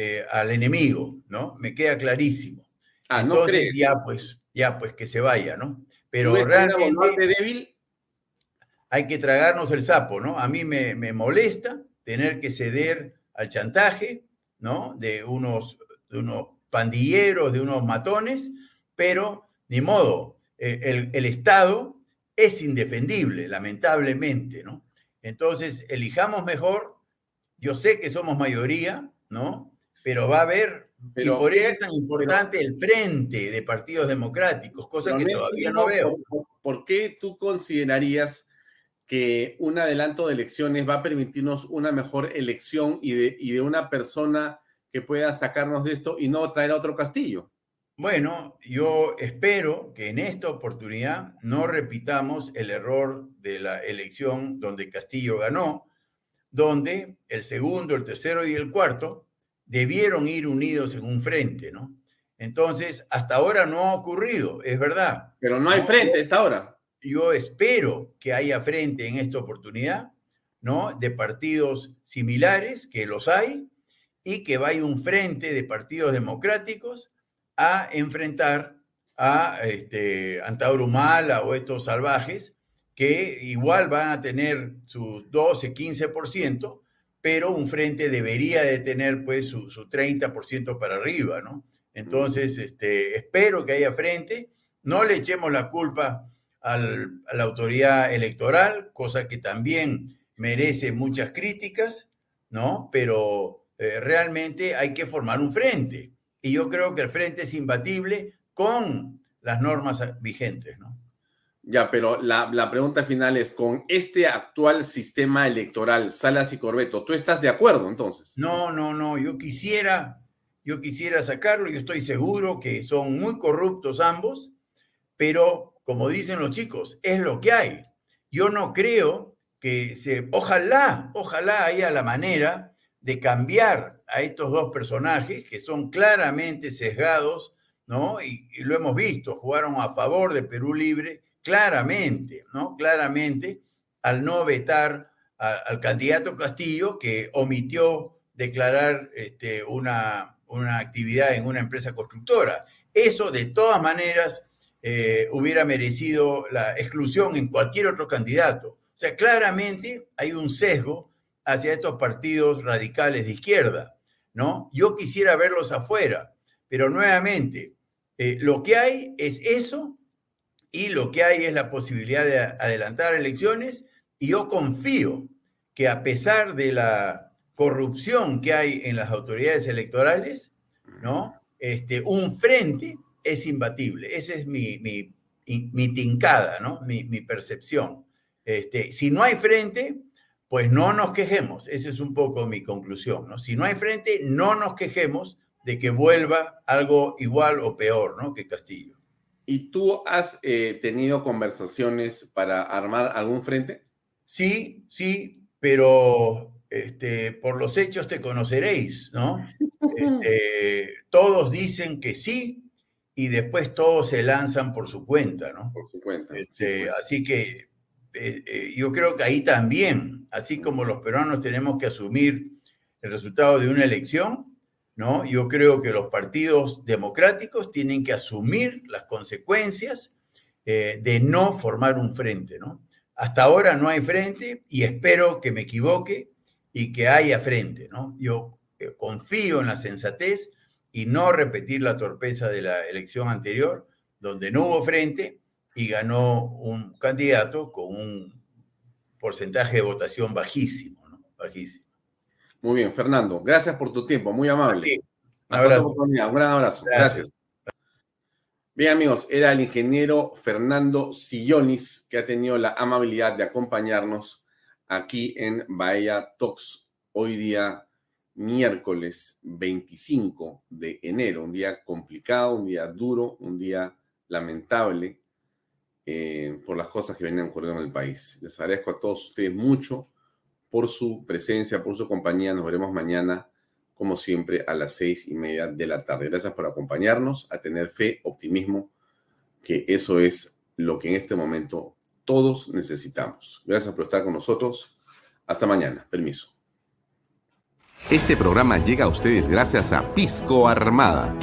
eh, al enemigo, ¿no? Me queda clarísimo. Ah, ¿no Entonces, ya pues, ya pues que se vaya, ¿no? Pero realmente débil? hay que tragarnos el sapo, ¿no? A mí me, molesta tener que ceder al chantaje, ¿no? De unos, de unos pandilleros, de unos matones, pero ni modo, eh, el, el Estado es indefendible, lamentablemente, ¿no? Entonces, elijamos mejor, yo sé que somos mayoría, ¿no? Pero va a haber, pero, y por eso es tan importante el frente de partidos democráticos, cosa que todavía no veo. ¿Por qué tú considerarías que un adelanto de elecciones va a permitirnos una mejor elección y de, y de una persona que pueda sacarnos de esto y no traer a otro castillo. Bueno, yo espero que en esta oportunidad no repitamos el error de la elección donde Castillo ganó, donde el segundo, el tercero y el cuarto debieron ir unidos en un frente, ¿no? Entonces, hasta ahora no ha ocurrido, es verdad. Pero no hay frente hasta ahora. Yo espero que haya frente en esta oportunidad, ¿no? De partidos similares, que los hay, y que vaya un frente de partidos democráticos a enfrentar a este, Antaurumala o estos salvajes que igual van a tener su 12, 15%, pero un frente debería de tener pues su, su 30% para arriba, ¿no? Entonces, este, espero que haya frente, no le echemos la culpa al, a la autoridad electoral, cosa que también merece muchas críticas, ¿no? Pero eh, realmente hay que formar un frente. Y yo creo que el frente es imbatible con las normas vigentes, ¿no? Ya, pero la, la, pregunta final es, con este actual sistema electoral, Salas y Corbeto, ¿tú estás de acuerdo entonces? No, no, no, yo quisiera, yo quisiera sacarlo, yo estoy seguro que son muy corruptos ambos, pero como dicen los chicos, es lo que hay. Yo no creo que se, ojalá, ojalá haya la manera de cambiar a estos dos personajes que son claramente sesgados, ¿no? Y, y, lo hemos visto, jugaron a favor de Perú Libre claramente, ¿no? Claramente al no vetar al candidato Castillo que omitió declarar este, una, una actividad en una empresa constructora. Eso de todas maneras eh, hubiera merecido la exclusión en cualquier otro candidato. O sea, claramente hay un sesgo hacia estos partidos radicales de izquierda, ¿no? Yo quisiera verlos afuera, pero nuevamente, eh, lo que hay es eso y lo que hay es la posibilidad de adelantar elecciones y yo confío que a pesar de la corrupción que hay en las autoridades electorales, ¿no? Este, un frente es imbatible. Esa es mi, mi, mi tincada, ¿no? Mi, mi percepción. Este, si no hay frente, pues no nos quejemos. Esa es un poco mi conclusión, ¿no? Si no hay frente, no nos quejemos de que vuelva algo igual o peor, ¿no? Que Castillo. ¿Y tú has eh, tenido conversaciones para armar algún frente? Sí, sí, pero este, por los hechos te conoceréis, ¿no? Este, todos dicen que sí y después todos se lanzan por su cuenta, ¿no? Por su cuenta. Este, sí, así que eh, eh, yo creo que ahí también, así como los peruanos tenemos que asumir el resultado de una elección, ¿no? Yo creo que los partidos democráticos tienen que asumir las consecuencias eh, de no formar un frente, ¿no? Hasta ahora no hay frente y espero que me equivoque y que haya frente, ¿no? Yo eh, confío en la sensatez y no repetir la torpeza de la elección anterior, donde no hubo frente y ganó un candidato con un porcentaje de votación bajísimo. Bajísimo. Muy bien, Fernando. Gracias por tu tiempo, muy amable. Un abrazo. Un gran abrazo. Gracias. Gracias. Bien, amigos, era el ingeniero Fernando Sillonis que ha tenido la amabilidad de acompañarnos aquí en Bahía Talks hoy día miércoles 25 de enero, un día complicado, un día duro, un día lamentable eh, por las cosas que vienen ocurriendo en el país. Les agradezco a todos ustedes mucho por su presencia, por su compañía. Nos veremos mañana, como siempre, a las seis y media de la tarde. Gracias por acompañarnos, a tener fe, optimismo, que eso es lo que en este momento todos necesitamos. Gracias por estar con nosotros. Hasta mañana. Permiso. Este programa llega a ustedes gracias a Pisco Armada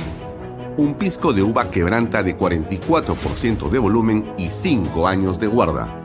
un pisco de uva quebranta de 44% de volumen y 5 años de guarda.